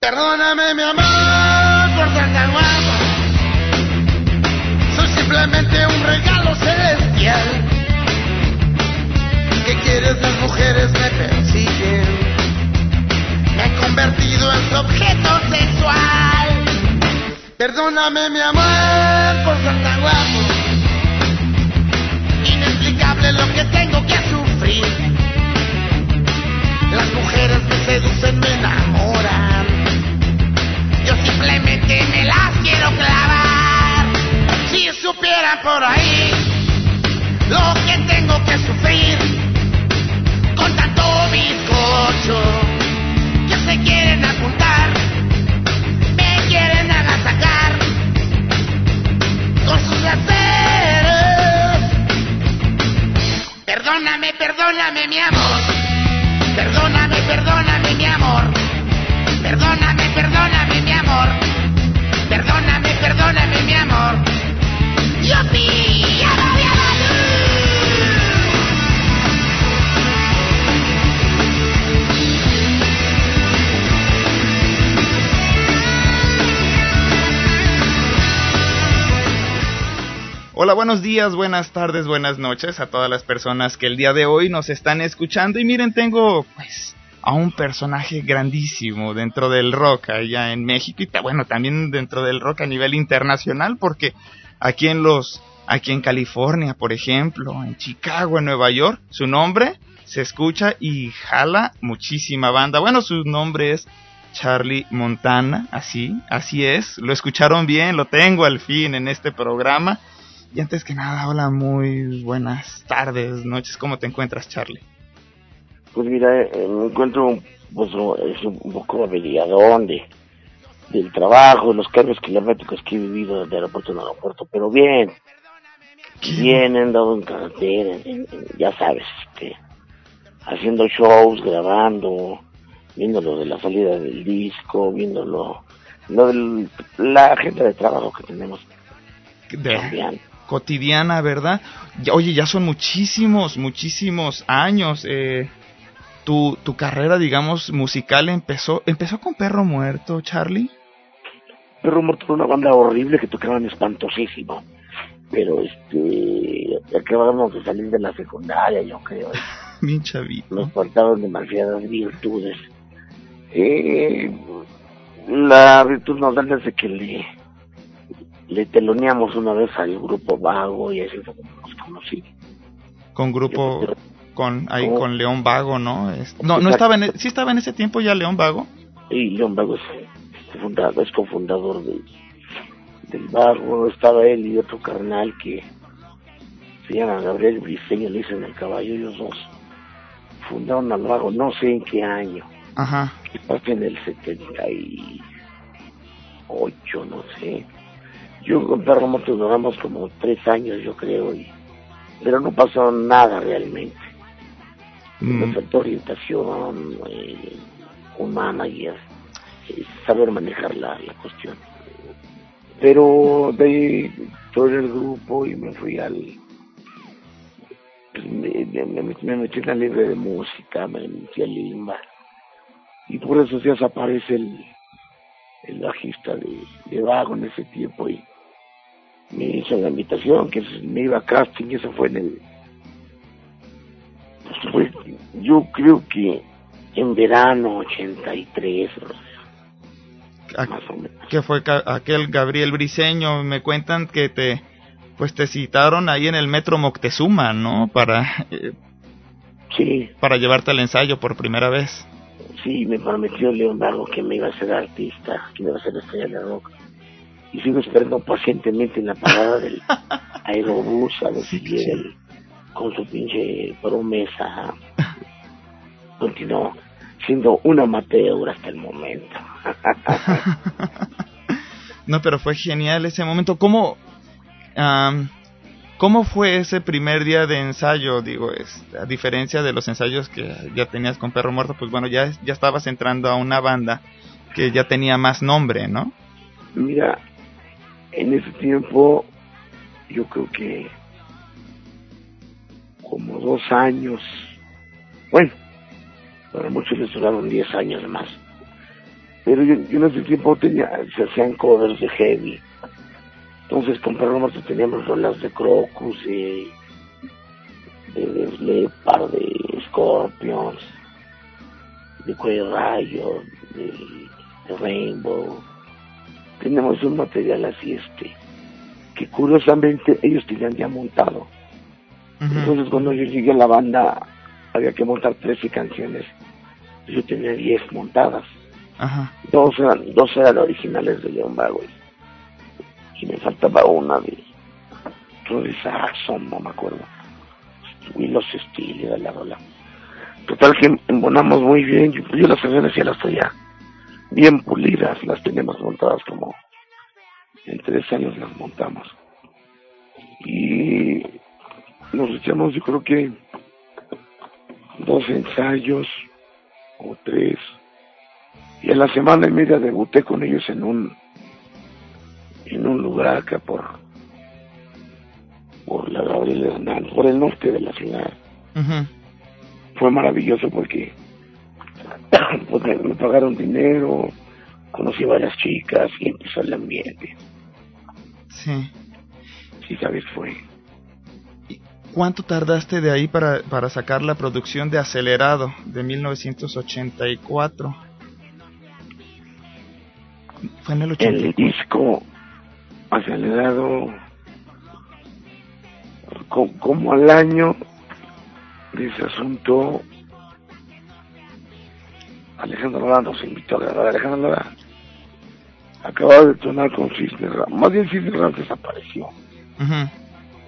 Perdóname, mi amor, por ser tan. Soy simplemente un regalo celestial. ¿Qué quieres? Las mujeres me persiguen. Me he convertido en su objeto sexual. Perdóname, mi amor, por ser tan. Inexplicable lo que tengo que sufrir. Las mujeres me seducen, me enamoran. Simplemente me las quiero clavar. Si supieran por ahí lo que tengo que sufrir con tanto bizcocho que se quieren apuntar, me quieren agasacar con sus placeres. Perdóname, perdóname, mi amor. Perdóname, perdóname, mi amor. Perdóname, perdóname, mi amor. ¡Yupi! ¡Yaba, yaba, Hola, buenos días, buenas tardes, buenas noches a todas las personas que el día de hoy nos están escuchando. Y miren, tengo pues a un personaje grandísimo dentro del rock allá en México y bueno, también dentro del rock a nivel internacional porque aquí en los aquí en California, por ejemplo, en Chicago, en Nueva York, su nombre se escucha y jala muchísima banda. Bueno, su nombre es Charlie Montana, así, así es. Lo escucharon bien, lo tengo al fin en este programa. Y antes que nada, hola, muy buenas tardes, noches. ¿Cómo te encuentras, Charlie? Pues mira, eh, me encuentro pues, es un poco averiadón de, del trabajo, los cambios climáticos que he vivido de aeropuerto en aeropuerto, pero bien, bien, he andado en carretera, en- en- ya sabes, este, haciendo shows, grabando, viendo lo de la salida del disco, viendo lo, lo de la agenda de trabajo que tenemos De cotidiana, ¿verdad? Oye, ya son muchísimos, muchísimos años. Eh, tu, tu carrera, digamos, musical empezó, empezó con Perro Muerto, Charlie. Perro Muerto era una banda horrible que tocaban espantosísimo. Pero este acabamos de salir de la secundaria, yo creo. Bien chavito. Nos faltaban demasiadas virtudes. Eh, la virtud nos da desde que le, le teloneamos una vez al grupo Vago y así fue como nos conocí. Con grupo, con, ahí Oh. con León Vago, ¿no? No, no estaba en, e- sí estaba en ese tiempo ya León Vago. Y León Vago es, fundador, es cofundador de, del Vago. Estaba él y otro carnal que se llama Gabriel Briseño, le dicen el caballo, ellos dos fundaron al Vago, no sé en qué año. Ajá. quizás en el 78, no sé. Yo con Perro Muerto duramos como tres años, yo creo, y, pero no pasó nada realmente. Me Mm, faltó orientación, eh, un manager, eh, saber manejar la, la cuestión. Pero de ahí todo el grupo y me fui al... Me, me- me- me metí en la libre de música, me metí al Limba y por esos días aparece el, el bajista de, de Vago en ese tiempo y me hizo la invitación que me iba a casting, eso fue en el pues yo creo que en verano 83 a- más o menos. que fue aquel Gabriel Briseño, me cuentan que te, pues te citaron ahí en el metro Moctezuma, ¿no? Para, eh, sí, para llevarte al ensayo por primera vez. sí, me prometió León Vago que me iba a ser artista, que me iba a ser estrella de rock. Y sigo esperando pacientemente en la parada del aerobús a ver si llega con su pinche promesa. Continuó siendo un amateur hasta el momento. No, pero fue genial ese momento. ¿Cómo, am, ¿Cómo fue ese primer día de ensayo? Digo, es, a diferencia de los ensayos que ya tenías con Perro Muerto, pues bueno, ya, ya estabas entrando a una banda que ya tenía más nombre, ¿no? Mira, en ese tiempo yo creo que como dos años, bueno, para muchos les duraron diez años más, Pero yo, en ese tiempo tenía, se hacían covers de heavy. Entonces con teníamos rolas de Crocus y de, de de Scorpions, de Cuello Rayo, de, de Rainbow. Tenemos un material así este, que curiosamente ellos tenían ya montado. Entonces cuando yo llegué a la banda había que montar 13 canciones. Yo tenía 10 montadas. Ajá. Dos eran, dos eran originales de Leon Bauer. Y me faltaba una de Roddy Saxon, no me acuerdo. Willow Steel era la rola. Total que embonamos muy bien. Yo, yo las canciones ya las traía bien pulidas. Las teníamos montadas como en tres años las montamos. Y nos echamos yo creo que dos ensayos o tres. Y a la semana y media debuté con ellos en un en un lugar acá por por la Gabriel Hernández, por el norte de la ciudad. Fue maravilloso porque pues, me, me pagaron dinero conocí varias chicas y empezó el ambiente. Sí. sí sabes fue ¿Cuánto tardaste de ahí para, para sacar la producción de Acelerado de 1984? Fue en el el 84. disco acelerado co- como al año de ese asunto Alejandro Lara nos invitó a grabar Alejandro Lara acababa de tronar con Cisne más bien Cisne desapareció.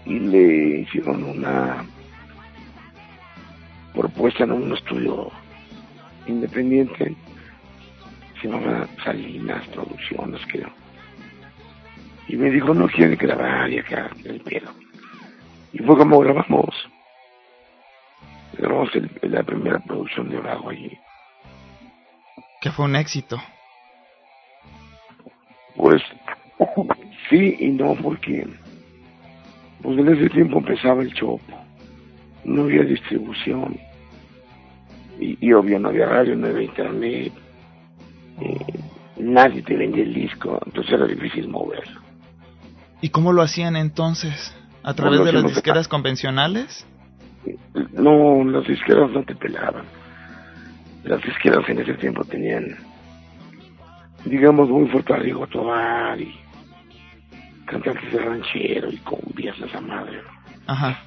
Y le hicieron una propuesta en un estudio independiente se llamaba Salinas Producciones creo. Y me dijo no quiere grabar y acá el pedo y fue como grabamos. Grabamos el- la primera producción de Bravo allí Que fue un éxito. Pues sí y no, porque pues en ese tiempo empezaba el chopo, no había distribución y, y obvio no había radio, no había internet, eh, nadie te vendía el disco, entonces era difícil moverlo. ¿Y cómo lo hacían entonces? ¿A través de las disqueras convencionales? No, las disqueras no te pelaban. Las disqueras en ese tiempo tenían, digamos, muy fuerte a Rigo Tobar y cantantes de ranchero y cumbias, esa madre. Ajá.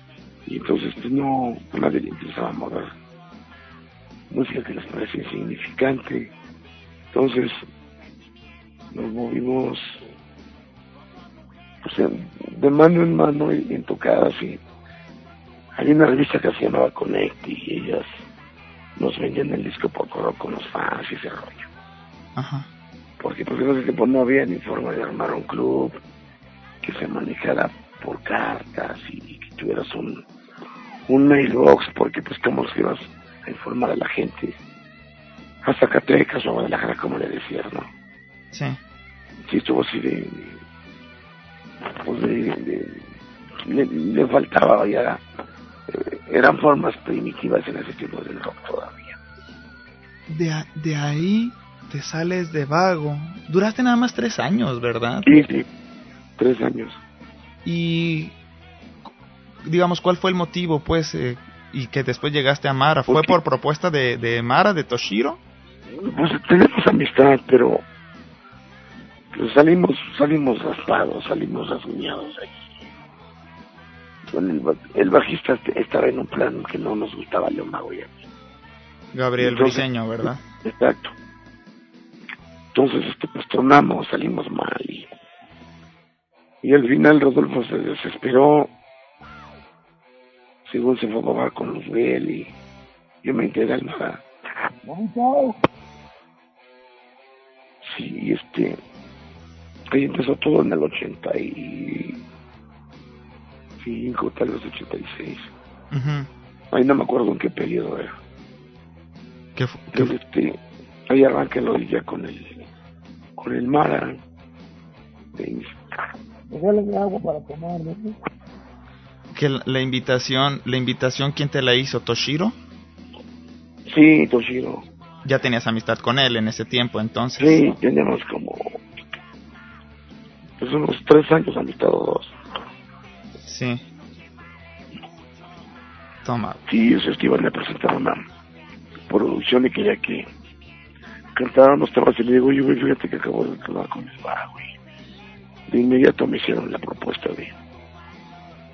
Y entonces, pues no, a nadie le interesaba mover música que les parecía insignificante. Entonces, nos movimos pues, de mano en mano y en tocadas. Y había una revista que se llamaba Connect y ellas nos vendían el disco por correo con los fans y ese rollo. Ajá. Porque pues en ese tiempo no había ni forma de armar un club que se manejara por cartas y que tuvieras un, un mailbox, porque pues cómo se ibas a informar a la gente. A Zacatecas o a Guadalajara, como le decías, ¿no? Sí. Sí estuvo así de... Pues de... de- le, le faltaba ya... eh, eran formas primitivas en ese tiempo del rock todavía. De, a- de ahí te sales de vago. Duraste nada más tres años, ¿verdad? Sí, sí, tres años. Y digamos, ¿cuál fue el motivo, pues, eh, y que después llegaste a Mara? ¿Fue por propuesta de, de Mara, de Toshiro? Pues tenemos amistad, pero pues, salimos, salimos raspados, salimos rasguñados ahí. Con el, ba- el bajista este- estaba en un plan que no nos gustaba León Mago y a mí. Gabriel Entonces- Briseño, ¿verdad? Exacto. Entonces, este, pues tronamos, salimos mal y, y al final Rodolfo se desesperó. Según se fue a babar con los Bell y yo me integré al Mara. Sí, este, ahí empezó todo en el 85, tal vez 86. Ujú. Ahí no me acuerdo en qué periodo era. Que Entonces, este, ahí arranca el ya con el, con el Mara. De- Regálame agua para tomar, ¿no? que la, la invitación, la invitación, ¿quién te la hizo? ¿Toshiro? Sí, Toshiro. Ya tenías amistad con él en ese tiempo, entonces. Sí, teníamos como pues unos tres años amistad o dos. Sí. Toma. Sí, ese festival le presentaron una producción y quería que cantábamos temas y le digo, yo fíjate que acabo de quedar con el bajo y de inmediato me hicieron la propuesta de,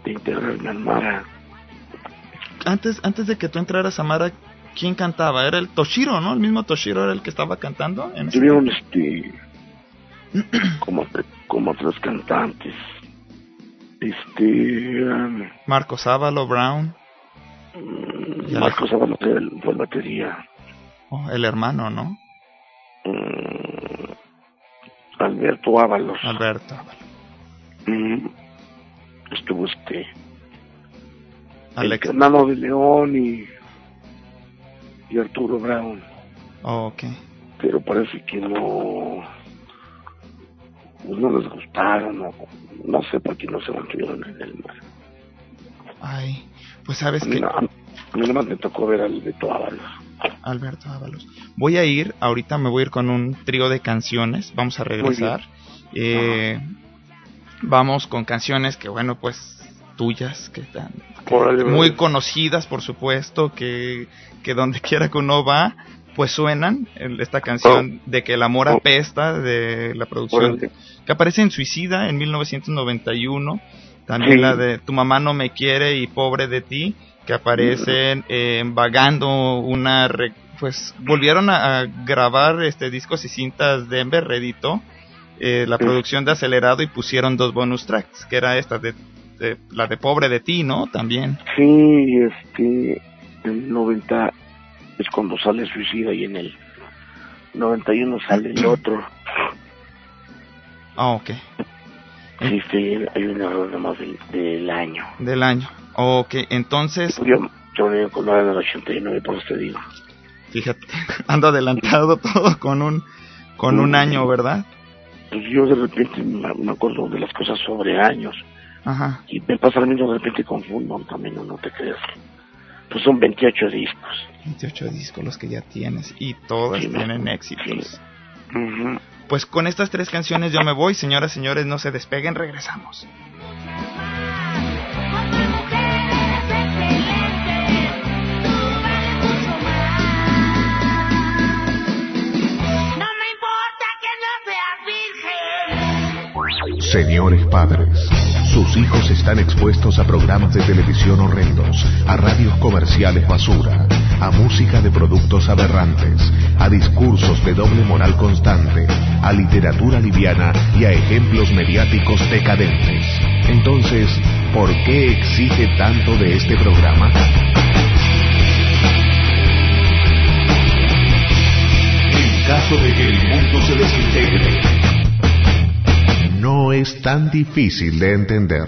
de integrarme al Mara. Antes, antes de que tú entraras a Mara, ¿quién cantaba? Era el Toshiro, ¿no? El mismo Toshiro era el que estaba cantando. En Tuvieron este como, como tres cantantes. Este eran Marco Sábalo, Brown, mm, era el- fue el batería. oh, el hermano, ¿no? Alberto Ábalos. Alberto Ábalo. Mm, estuvo este Alex. el Hernando de León y, y Arturo Brown Oh, ok. pero parece que no pues no les gustaron no, no sé por qué no se mantuvieron en el mar Ay, pues sabes que... no- a mí nada más me tocó ver al Beto Ábalos Alberto Ábalos. Voy a ir, ahorita me voy a ir con un trío de canciones, vamos a regresar. Eh, vamos con canciones que, bueno, pues tuyas, que están muy conocidas, por supuesto, que, que donde quiera que uno va, pues suenan. Esta canción de que el amor Oh. apesta, de la producción Órale. que aparece en Suicida en 1991. También Sí. la de Tu mamá no me quiere y pobre de ti, que aparecen eh, vagando una... re- pues volvieron a, a grabar este discos y cintas Denver, reeditó eh, la producción de Acelerado y pusieron dos bonus tracks, que era esta de, de- la de Pobre de ti, ¿no? También. sí este en el 90 es cuando sale Suicida y en el 91 sale el otro Ah, ok. sí, sí, hay un error nada más del, del año Del año. Ok, entonces, yo yo venía con la del 89 por eso te digo fíjate, ando adelantado todo con un, con un año, ¿verdad? pues yo de repente me me acuerdo de las cosas sobre años Ajá. y me pasa lo mismo de repente confundo también no, no te creas pues son 28 discos 28 discos los que ya tienes y todas Sí, tienen éxitos. Ujú. Pues con estas tres canciones yo me voy, señoras y señores, no se despeguen, regresamos. Señores padres, sus hijos están expuestos a programas de televisión horrendos, a radios comerciales basura, a música de productos aberrantes, a discursos de doble moral constante, a literatura liviana y a ejemplos mediáticos decadentes. Entonces, ¿por qué exige tanto de este programa? En caso de que el mundo se desintegre, no es tan difícil de entender.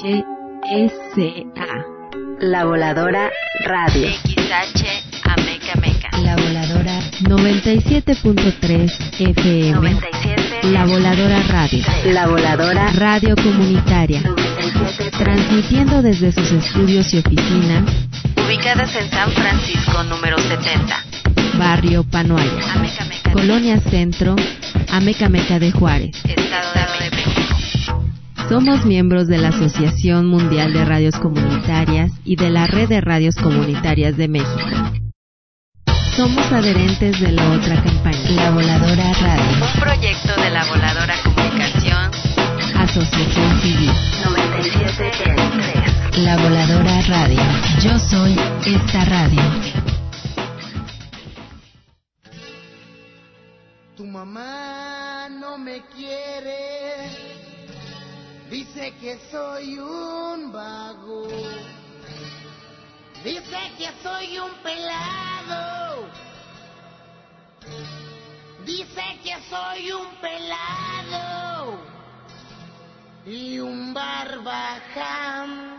XHSA. La Voladora Radio. XH Ameca Meca. La Voladora 97.3 FM. 97. La Voladora Radio. La Voladora Radio Comunitaria. Transmitiendo desde sus estudios y oficinas. Ubicadas en San Francisco número 70. Barrio Panoaya. Ameca Meca. Colonia Centro. Ameca Meca de Juárez. Somos miembros de la Asociación Mundial de Radios Comunitarias y de la Red de Radios Comunitarias de México. Somos adherentes de la otra campaña, La Voladora Radio. Un proyecto de la Voladora Comunicación. Asociación Civil. 97.3. La Voladora Radio. Yo soy esta radio. Tu mamá no me quiere Dice que soy un vago. Dice que soy un pelado. Dice que soy un pelado. Y un barbaján.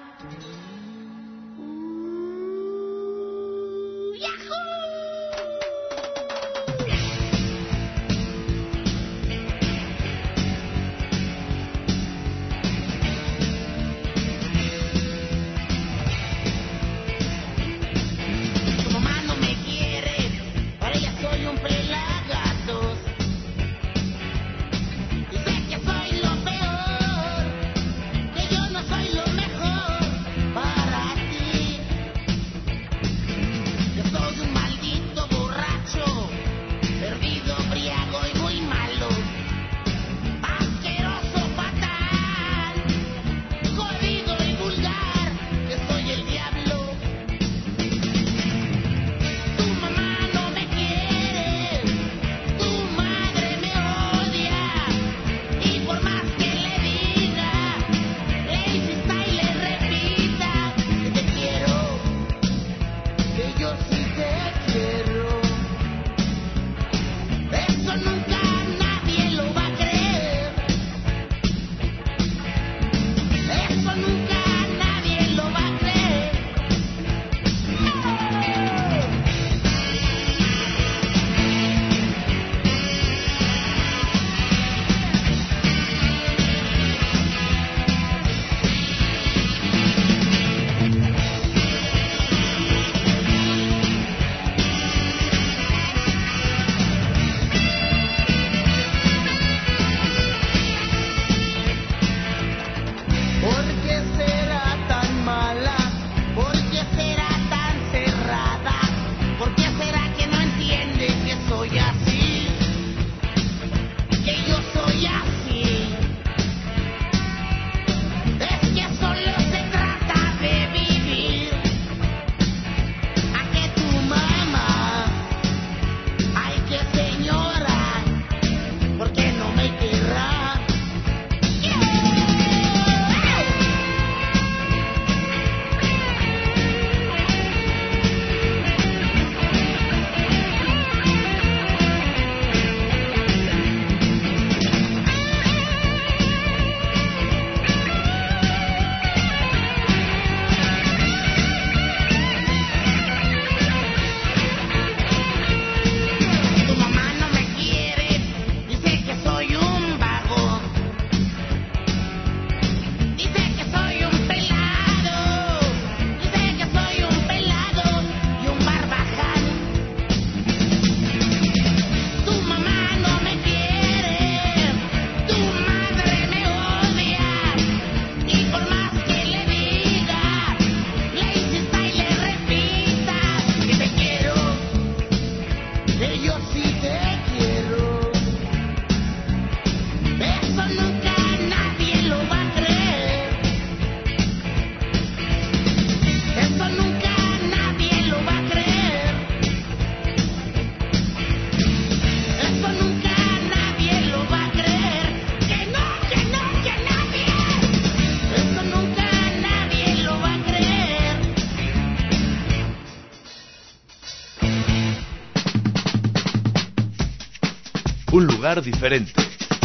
Diferente,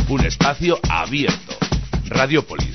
un espacio abierto. Radiopolis,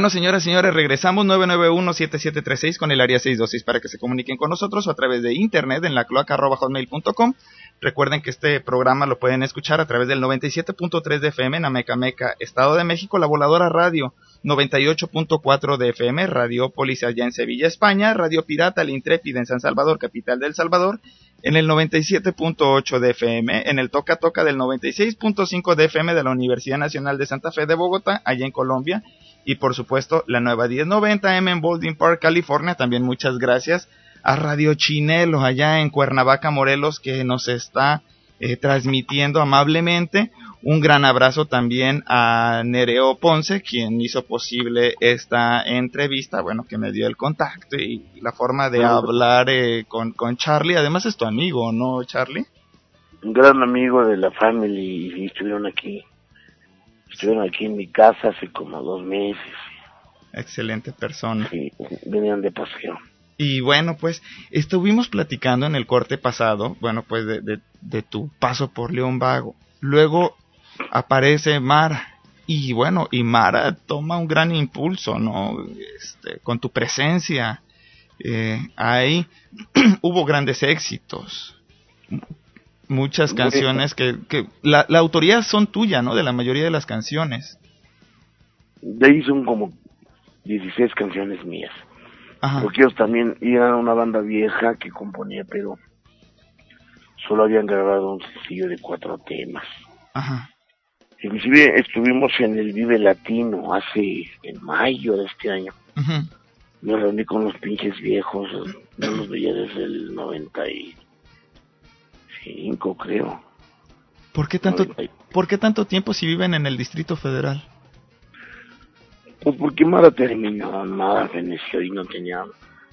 Bueno, señoras y señores, regresamos 991-7736 con el área 626 para que se comuniquen con nosotros o a través de internet en la cloaca.hotmail.com. Recuerden que este programa lo pueden escuchar a través del 97.3 de FM en Amecameca, Estado de México, La Voladora Radio, 98.4 de FM, Radiopolis allá en Sevilla, España, Radio Pirata, El Intrépida en San Salvador, capital del Salvador, en el 97.8 de FM, en el Toca Toca del 96.5 de FM de la Universidad Nacional de Santa Fe de Bogotá, allá en Colombia, y por supuesto la nueva 1090M en Baldwin Park, California. También muchas gracias a Radio Chinelo allá en Cuernavaca, Morelos, que nos está eh, transmitiendo amablemente. Un gran abrazo también a Nereo Ponce, quien hizo posible esta entrevista, bueno, que me dio el contacto y la forma de hablar eh, con, con Charlie. Además es tu amigo, ¿no, Charlie? Un gran amigo de la family y estuvieron aquí Estuvieron aquí en mi casa hace como dos meses. Excelente persona. Sí, venían de paseo. Y bueno, pues estuvimos platicando en el corte pasado, bueno, pues de, de, de tu paso por León Vago. Luego aparece Mara. Y bueno, y Mara toma un gran impulso, ¿no? Este, con tu presencia. Eh, ahí hubo grandes éxitos muchas canciones que, que la, la, autoría son tuya, ¿no? De la mayoría de las canciones. De ahí son como 16 canciones mías. Ajá. Porque ellos también eran una banda vieja que componía, pero solo habían grabado un sencillo de cuatro temas. Ajá. Inclusive estuvimos en el Vive Latino hace, en mayo de este año. Ajá. Me reuní con los pinches viejos, no los veía desde el 90 y cinco, creo. ¿Por qué tanto, ¿por qué tanto tiempo si viven en el Distrito Federal? Pues porque Mara terminó, Mara feneció y no tenía...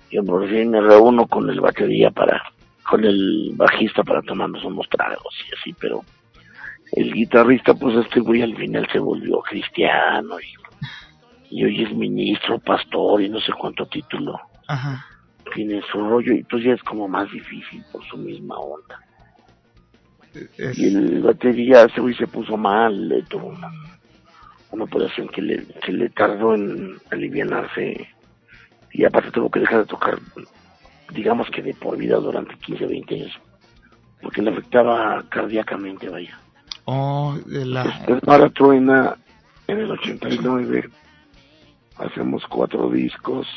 Yo por fin me reúno con el batería para... con el bajista para tomarnos unos tragos y así, pero... El guitarrista, pues este güey al final se volvió cristiano y, y hoy es ministro, pastor y no sé cuánto título. Ajá. Tiene su rollo y pues ya es como más difícil por su misma onda. Es... Y el batería, ese güey se puso mal, le tuvo una, una operación que le, que le tardó en alivianarse y aparte tuvo que dejar de tocar, digamos que de por vida durante 15, 20 años, porque le afectaba cardíacamente, vaya. Oh, de la... Después Mara Truena, en el 89, hacemos cuatro discos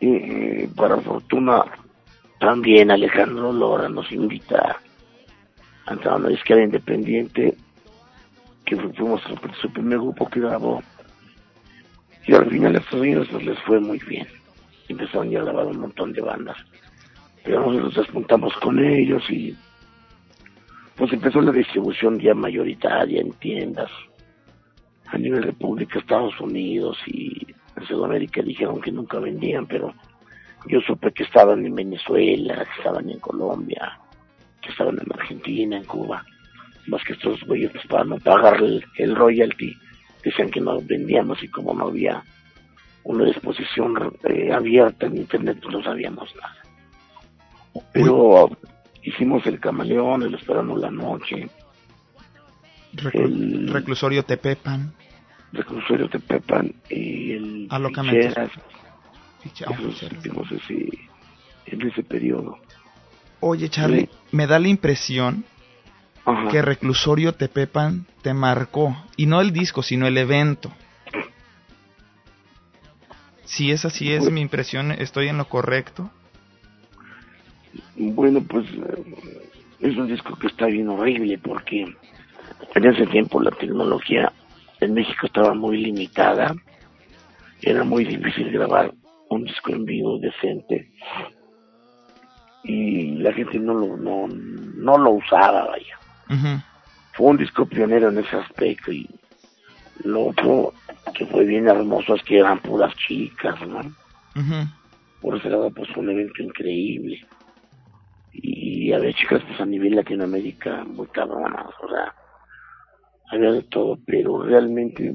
y eh, para fortuna también Alejandro Lora nos invita a una disquera independiente que fuimos su primer grupo que grabó. Y al final a estos niños pues, les fue muy bien. Empezaron ya a grabar un montón de bandas. Pero nosotros nos juntamos con ellos y pues empezó la distribución ya mayoritaria en tiendas. A nivel República, Estados Unidos y en Sudamérica dijeron que nunca vendían, pero yo supe que estaban en Venezuela, que estaban en Colombia, que estaban en Argentina, en Cuba. Más que estos güeyes pues, para no pagar el, el, royalty, decían que no vendíamos y como no había una exposición eh, abierta en internet, pues no sabíamos nada. Pero hicimos el camaleón, el esperando la noche. Reclu el reclusorio Tepepan. Reclusorio Tepepan y el Alocamentos. Ficheras. Esos hicimos ese, en ese periodo. Oye, Charlie, sí. me da la impresión Ajá. que Reclusorio Tepepan te marcó. Y no el disco, sino el evento. Si es así, es mi impresión, ¿estoy en lo correcto? Bueno, pues es un disco que está bien horrible porque en ese tiempo la tecnología en México estaba muy limitada. Era muy difícil grabar un disco en vivo decente y la gente no lo no, no lo usaba vaya uh -huh. fue un disco pionero en ese aspecto y lo otro que fue bien hermoso es que eran puras chicas no uh -huh. por ese lado pues fue un evento increíble y había chicas pues a nivel Latinoamérica muy cabronas o sea había de todo pero realmente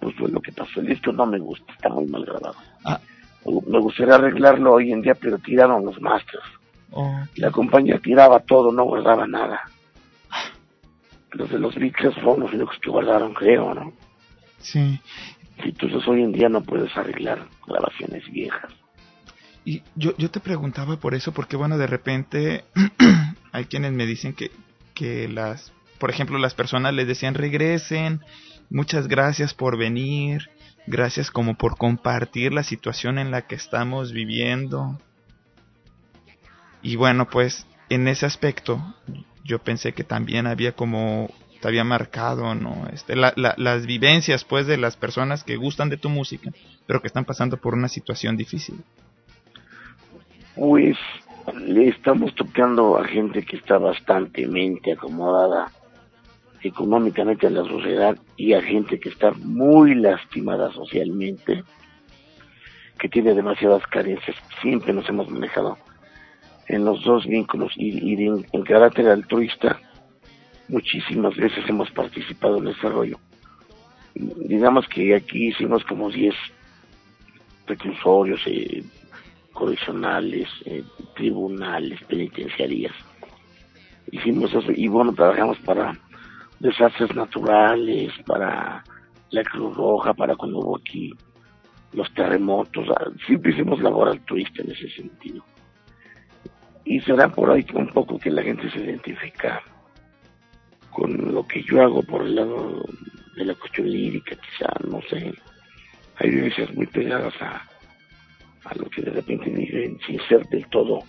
pues fue lo que pasó el disco no me gusta está muy mal grabado ah. me gustaría arreglarlo hoy en día pero tiraron los masters Oh. La compañía tiraba todo, no guardaba nada. Los de los Beatles fueron los únicos que guardaron, creo, ¿no? Sí. Entonces hoy en día no puedes arreglar grabaciones viejas. Y yo, yo te preguntaba por eso, porque bueno, de repente hay quienes me dicen que, que las, por ejemplo, las personas les decían regresen, muchas gracias por venir, gracias como por compartir la situación en la que estamos viviendo. Y bueno, pues en ese aspecto yo pensé que también había como te había marcado, ¿no? Este, las vivencias, pues, de las personas que gustan de tu música, pero que están pasando por una situación difícil. Pues le estamos tocando a gente que está bastante acomodada económicamente en la sociedad y a gente que está muy lastimada socialmente, que tiene demasiadas carencias. Siempre nos hemos manejado en los dos vínculos y, en, carácter altruista. Muchísimas veces hemos participado en ese rollo. Digamos que aquí hicimos como 10 reclusorios, eh, correccionales, eh, tribunales, penitenciarías. Hicimos eso y bueno, trabajamos para desastres naturales, para la Cruz Roja, para cuando hubo aquí los terremotos. Ah, siempre hicimos labor altruista en ese sentido. Y será por ahí un poco que la gente se identifica con lo que yo hago por el lado de la cuestión lírica, quizá, no sé. Hay vivencias muy pegadas a, a lo que de repente dicen sin ser del todo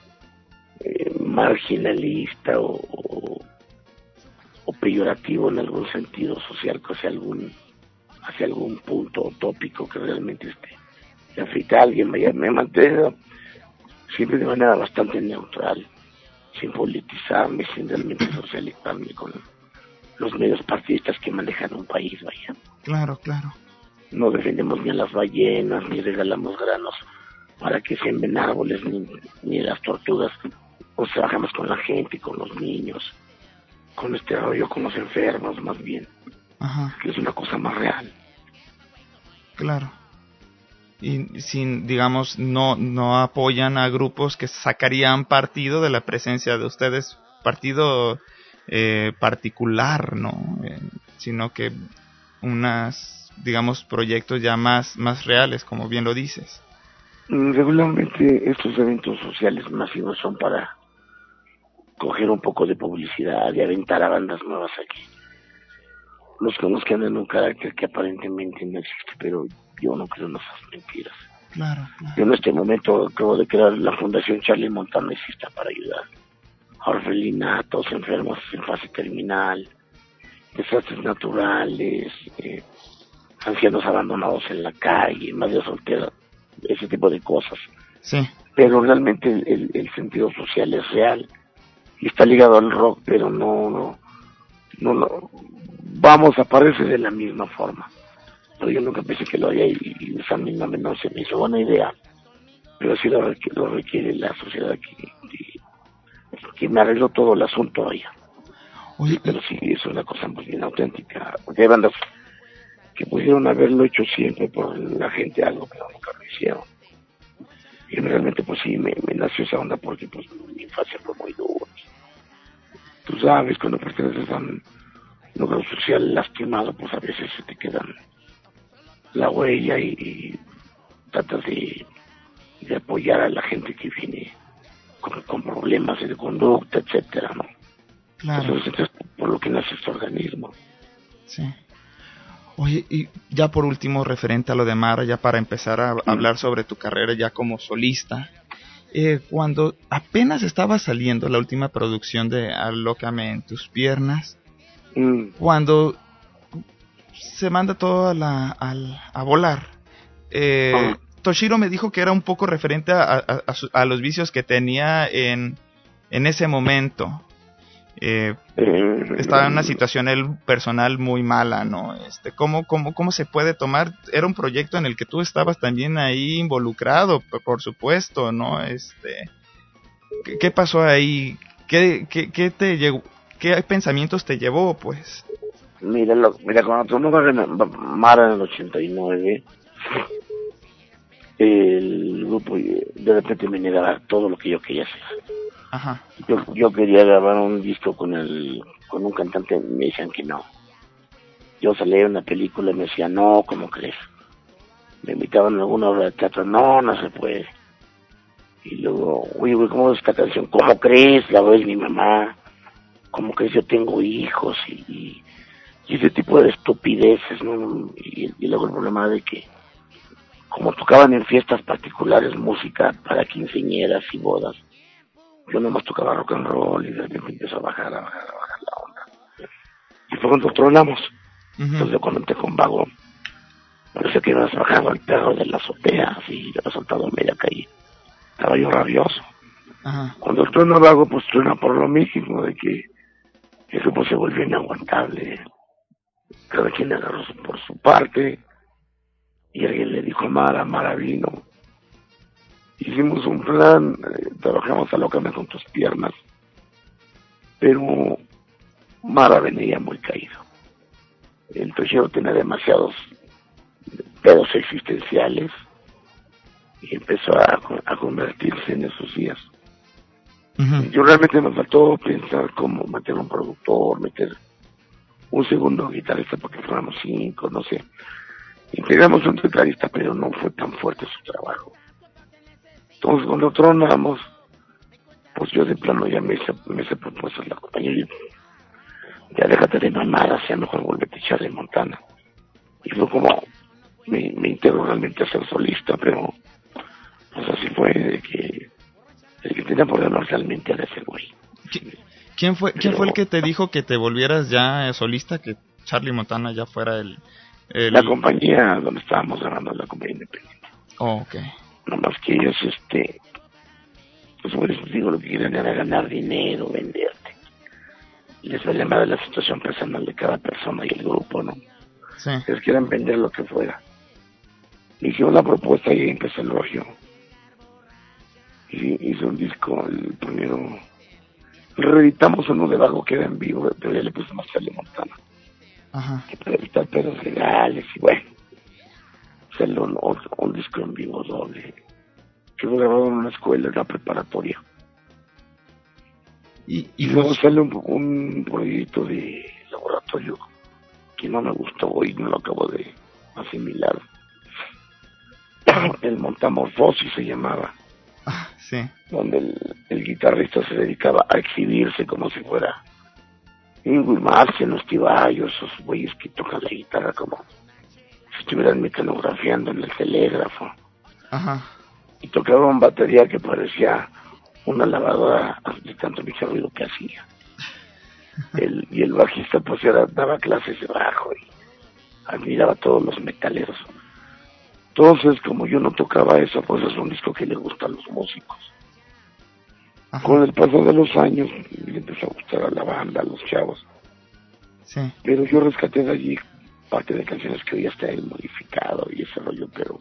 eh, marginalista o, o, peyorativo en algún sentido social, hacia algún, hacia algún punto tópico que realmente esté afecta a alguien. Me, me mantengo siempre de manera bastante neutral, sin politizarme, sin realmente socializarme con los medios partidistas que manejan un país, vaya. Claro, claro. No defendemos ni a las ballenas, ni regalamos granos para que sean árboles, ni, ni las tortugas. Pues trabajamos con la gente, con los niños, con este rollo, con los enfermos, más bien. Ajá. Que es una cosa más real. Claro y sin digamos no no apoyan a grupos que sacarían partido de la presencia de ustedes partido eh, particular no eh, sino que unas digamos proyectos ya más más reales como bien lo dices. Mm, regularmente estos eventos sociales masivos son para coger un poco de publicidad y aventar a bandas nuevas aquí los conozcan en un carácter que aparentemente no existe pero yo no creo en esas mentiras. Claro, Yo en este momento acabo de crear la Fundación Charlie Montana exista para ayudar a orfelinatos, enfermos en fase terminal, desastres naturales, eh, ancianos abandonados en la calle, madre soltera, ese tipo de cosas. Sí. Pero realmente el, el, sentido social es real y está ligado al rock, pero no, no, no, no vamos, aparece de la misma forma pero yo nunca pensé que lo haría y, esa misma no se me hizo buena idea, pero sí lo, lo requiere la sociedad que, que, me arregló todo el asunto allá. pero sí, es una cosa muy bien auténtica, porque hay bandas que pudieron haberlo hecho siempre por la gente algo, pero nunca lo hicieron. Y realmente pues sí, me, nació esa onda porque pues mi infancia fue muy dura. Tú sabes, cuando perteneces a un lugar social lastimado, pues a veces se te quedan la huella y, trata de, apoyar a la gente que viene con, problemas de conducta, etcétera, ¿no? Claro. Entonces, por lo que nace este organismo. Sí. Oye, y ya por último, referente a lo de Mara, ya para empezar a hablar sobre tu carrera ya como solista, eh, cuando apenas estaba saliendo la última producción de Alócame en tus piernas, mm. cuando se manda todo a, la, a, volar. Eh, ah. Toshiro me dijo que era un poco referente a, a, los vicios que tenía en, en ese momento. Eh, estaba en una situación el personal muy mala, ¿no? Este, ¿cómo, cómo, ¿Cómo se puede tomar? Era un proyecto en el que tú estabas también ahí involucrado, por supuesto, ¿no? Este, ¿qué, pasó ahí? ¿Qué, qué, qué te llegó? ¿Qué pensamientos te llevó, pues? Mira, lo, mira cuando Mara en el 89, el grupo de repente me negaba todo lo que yo quería hacer. Ajá. Yo, yo quería grabar un disco con el con un cantante, me decían que no. Yo salí en una película y me decían, no, ¿cómo crees? me invitaban a alguna obra de teatro, no, no se puede. Y luego, oye, güey, ¿cómo es esta canción? ¿Cómo crees? La voz mi mamá. ¿Cómo crees? Yo tengo hijos y, ese tipo de estupideces, ¿no? Y, y luego el problema de que, como tocaban en fiestas particulares música para quinceñeras y bodas, yo nomás tocaba rock and roll y de repente empezó a bajar, a bajar, a bajar la onda. Y fue cuando tronamos. Ujú. Entonces cuando te con vago, parece que ibas bajando al perro de la azotea, así, le había soltado en media calle. Estaba yo rabioso. Cuando el trueno vago, pues truena por lo mismo, de que eso pues se volvió inaguantable. Cada quien agarró por su parte, y alguien le dijo a Mara, Mara vino. Hicimos un plan, eh, trabajamos a locamente con tus piernas, pero Mara venía muy caído. El trujillo tenía demasiados pedos existenciales y empezó a, a convertirse en esos días. Yo realmente me faltó pensar cómo meter un productor, meter un segundo guitarrista porque fuéramos cinco, no sé. Integramos un tecladista, pero no fue tan fuerte su trabajo. Entonces, cuando tronamos, pues yo de plano ya me hice, me hice propuestas la compañía. y, Ya déjate de mamadas, ya mejor vuelvete a echar de Montana. Y fue como, me, me integro realmente a ser solista, pero pues así fue de que el que tenía problemas realmente era ese güey. ¿Qui- ¿Quién fue, ¿Quién fue el que te dijo que te volvieras ya eh, solista? Que Charlie Montana ya fuera el... el... La compañía donde estábamos grabando la compañía independiente. Oh, ok. No más que ellos, este, pues por eso digo, lo que quieren era ganar dinero, venderte. Les vale más de la situación personal de cada persona y el grupo, ¿no? Sí. Ellos quieren vender lo que fuera. Hicimos la propuesta y empezó el rollo. Y hizo un disco, el primero. Reeditamos uno de Vago que era en vivo, pero ya le pusimos Charlie Montana. Ajá. que para evitar pedos legales y bueno, hacerle un, un, disco en vivo doble, que fue grabado en una escuela, en una preparatoria. Y, Y luego los- sale un, un proyecto de laboratorio que no me gustó y no lo acabo de asimilar. El Montamorfosis se llamaba, ah, sí. donde el, el guitarrista se dedicaba a exhibirse como si fuera Ingrid Marsen, Steve Ayo, esos güeyes que tocan la guitarra como estuvieran mecanografiando en el telégrafo. Ajá. Y tocaban batería que parecía una lavadora de tanto mucho ruido que hacía. El, y el bajista pues era, daba clases de bajo y admiraba a todos los metaleros. Entonces, como yo no tocaba eso, pues es un disco que le gusta a los músicos. Ajá. Con el paso de los años le empezó a gustar a la banda, a los chavos. Sí. Pero yo rescaté de allí parte de canciones que hoy está él modificado y ese rollo, pero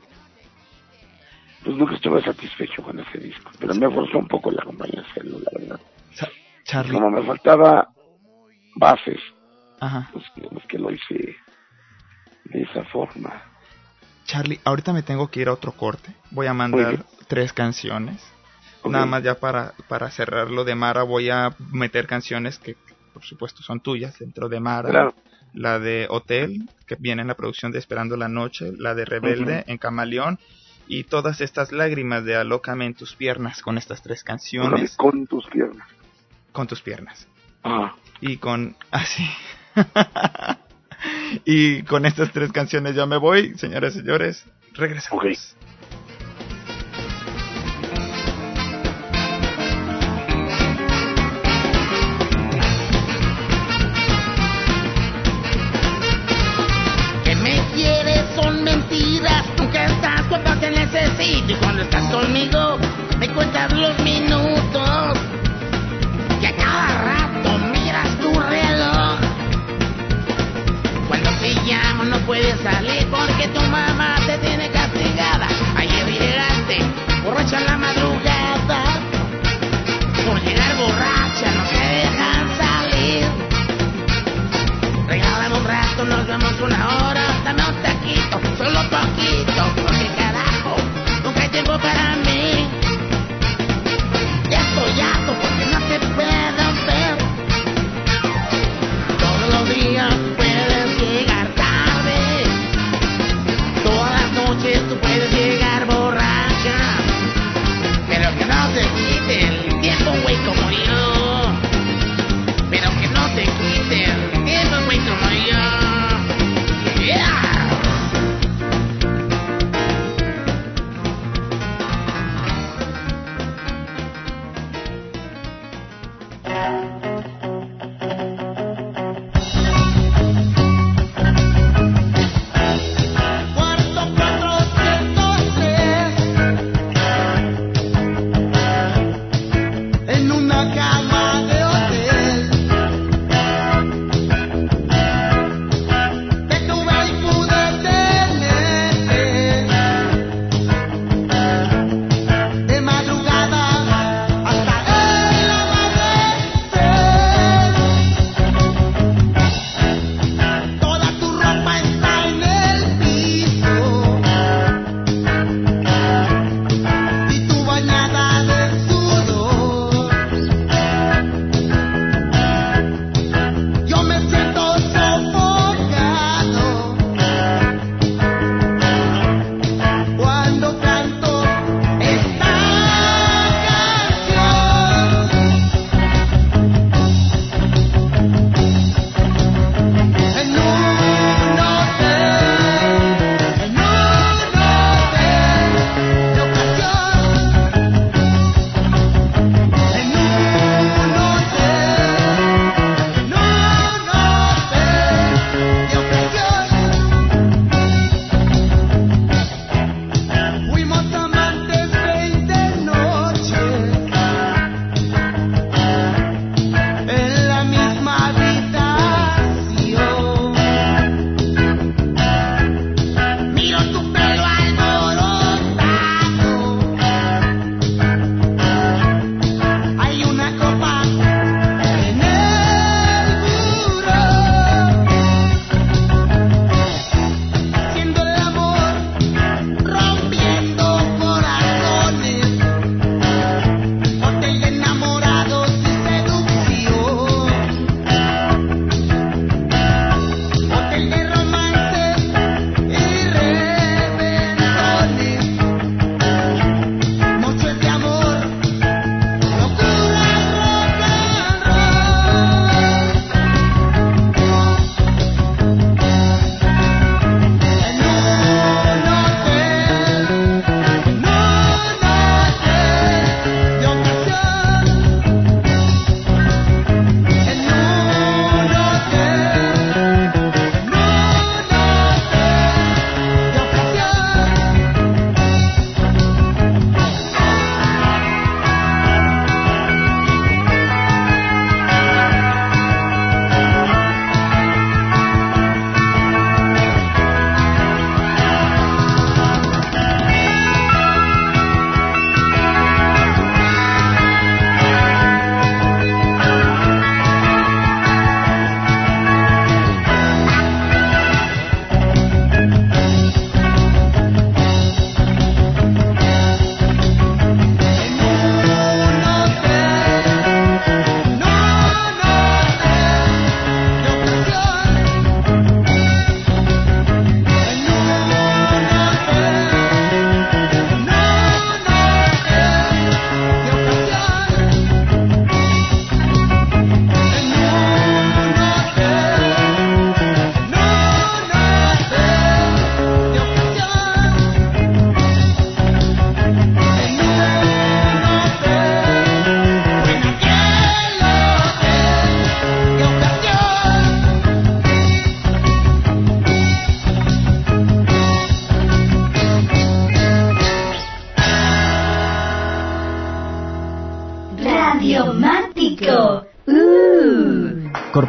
pues nunca estuve satisfecho con ese disco. Pero me forzó un poco la compañía a hacerlo, la verdad. Cha- Charlie. Como me faltaba bases, Ajá. pues digamos que lo hice de esa forma. Charlie, ahorita me tengo que ir a otro corte. Voy a mandar tres canciones. Nada más ya para, para cerrar lo de Mara voy a meter canciones que por supuesto son tuyas dentro de Mara. Claro. La de Hotel, que viene en la producción de Esperando la Noche. La de Rebelde en Camaleón. Y todas estas lágrimas de Alócame en tus piernas con estas tres canciones. Con tus piernas. Con tus piernas. Ah, Y con... Así. y con estas tres canciones ya me voy, señoras y señores. Regresamos.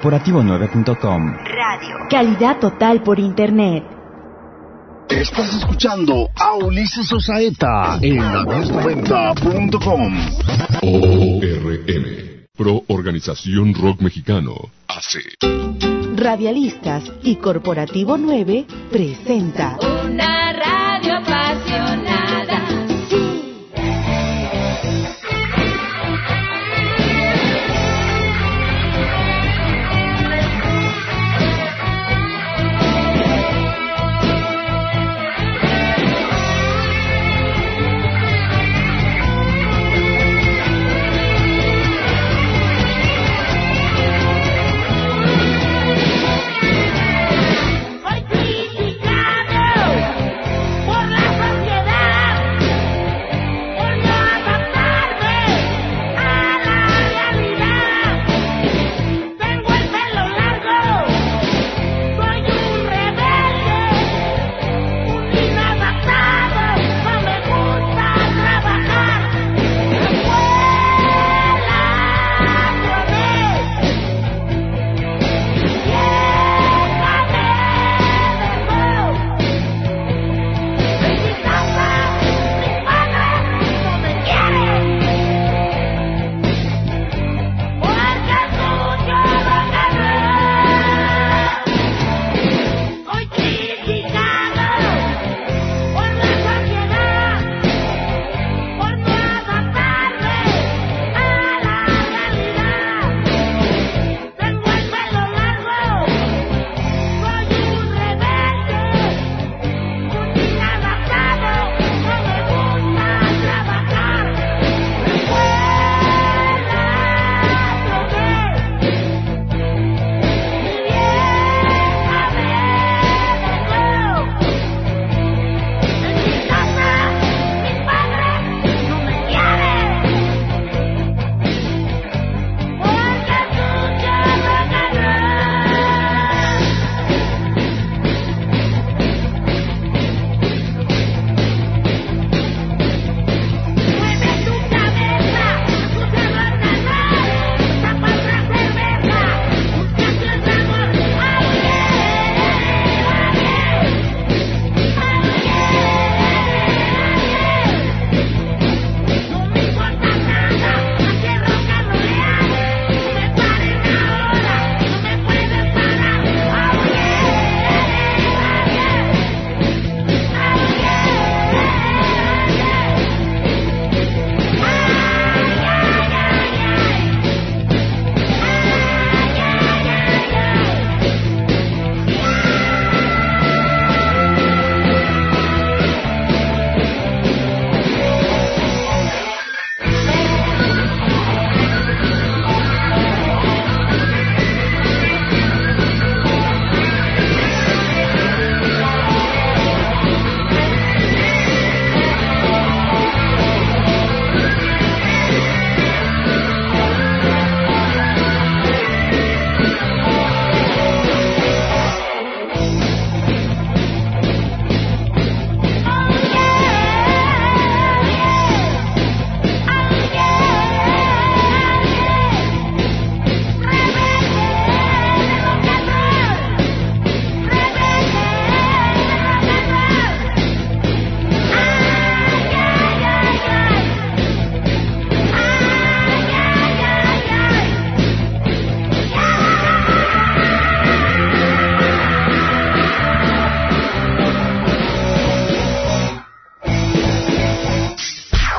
Corporativo9.com. Radio. Calidad total por Internet. Estás escuchando a Ulises Osaeta en la290.com. ORM. Pro Organización Rock Mexicano. AC. Radialistas y Corporativo 9 presenta. Una radio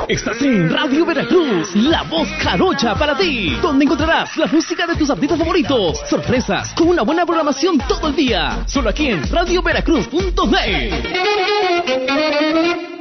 Estás en Radio Veracruz, la voz jarocha para ti, donde encontrarás la música de tus artistas favoritos, sorpresas, con una buena programación todo el día, solo aquí en radioveracruz.net.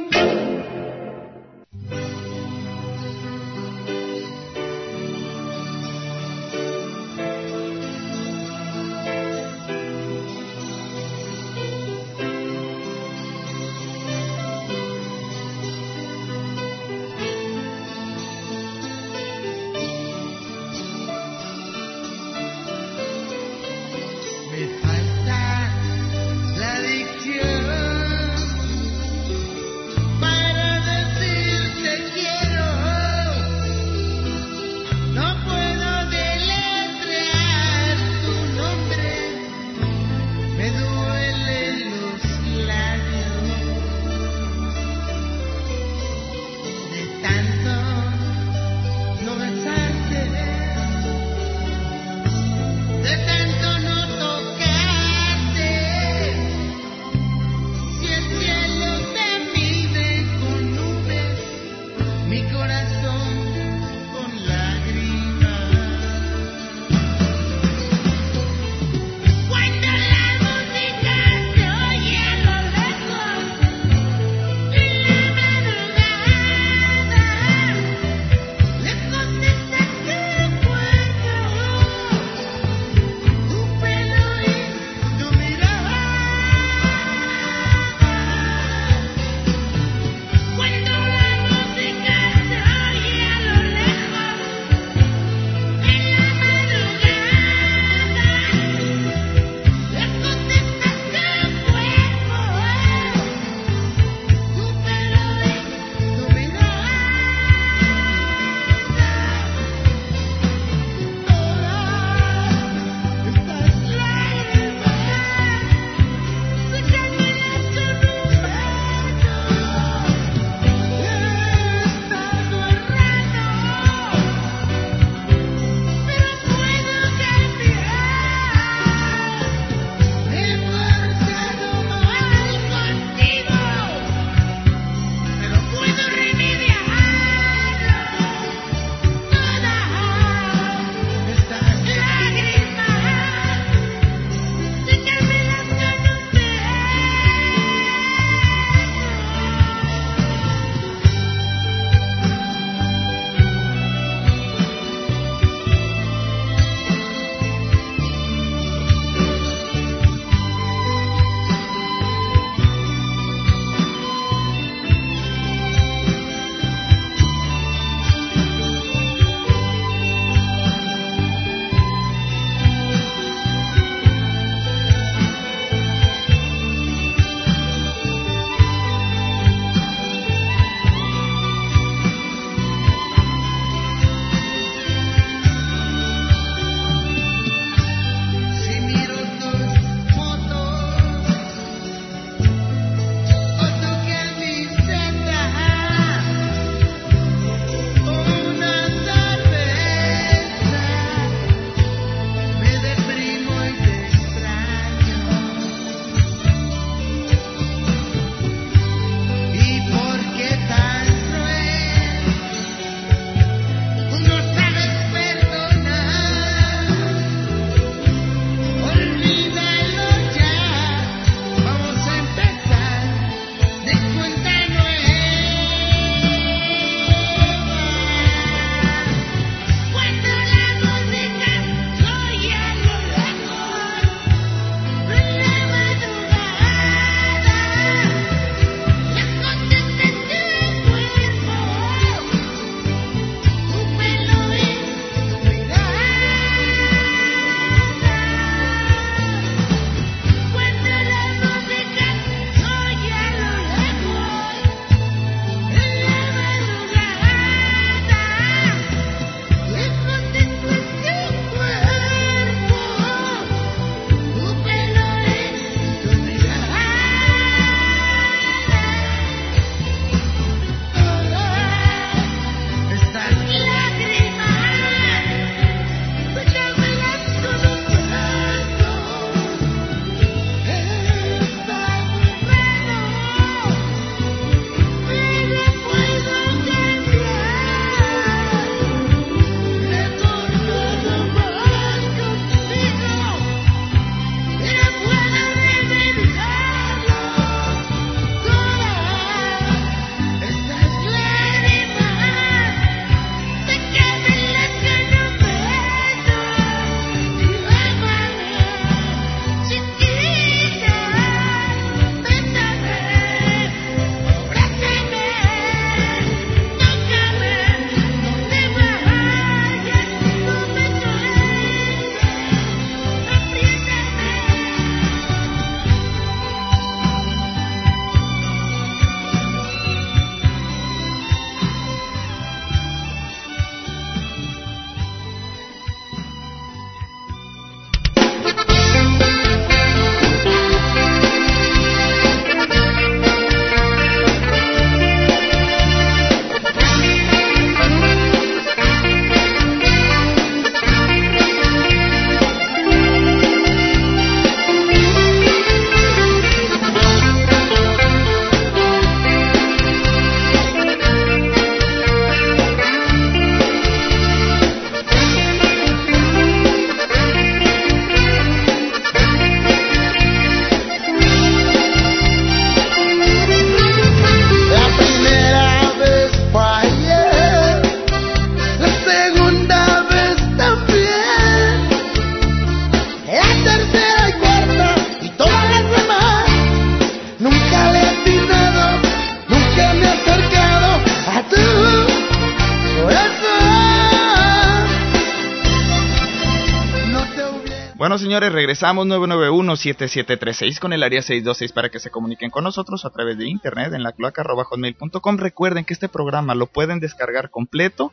regresamos 991-7736 con el área 626 para que se comuniquen con nosotros a través de internet en la cloaca.hotmail.com. Recuerden que este programa lo pueden descargar completo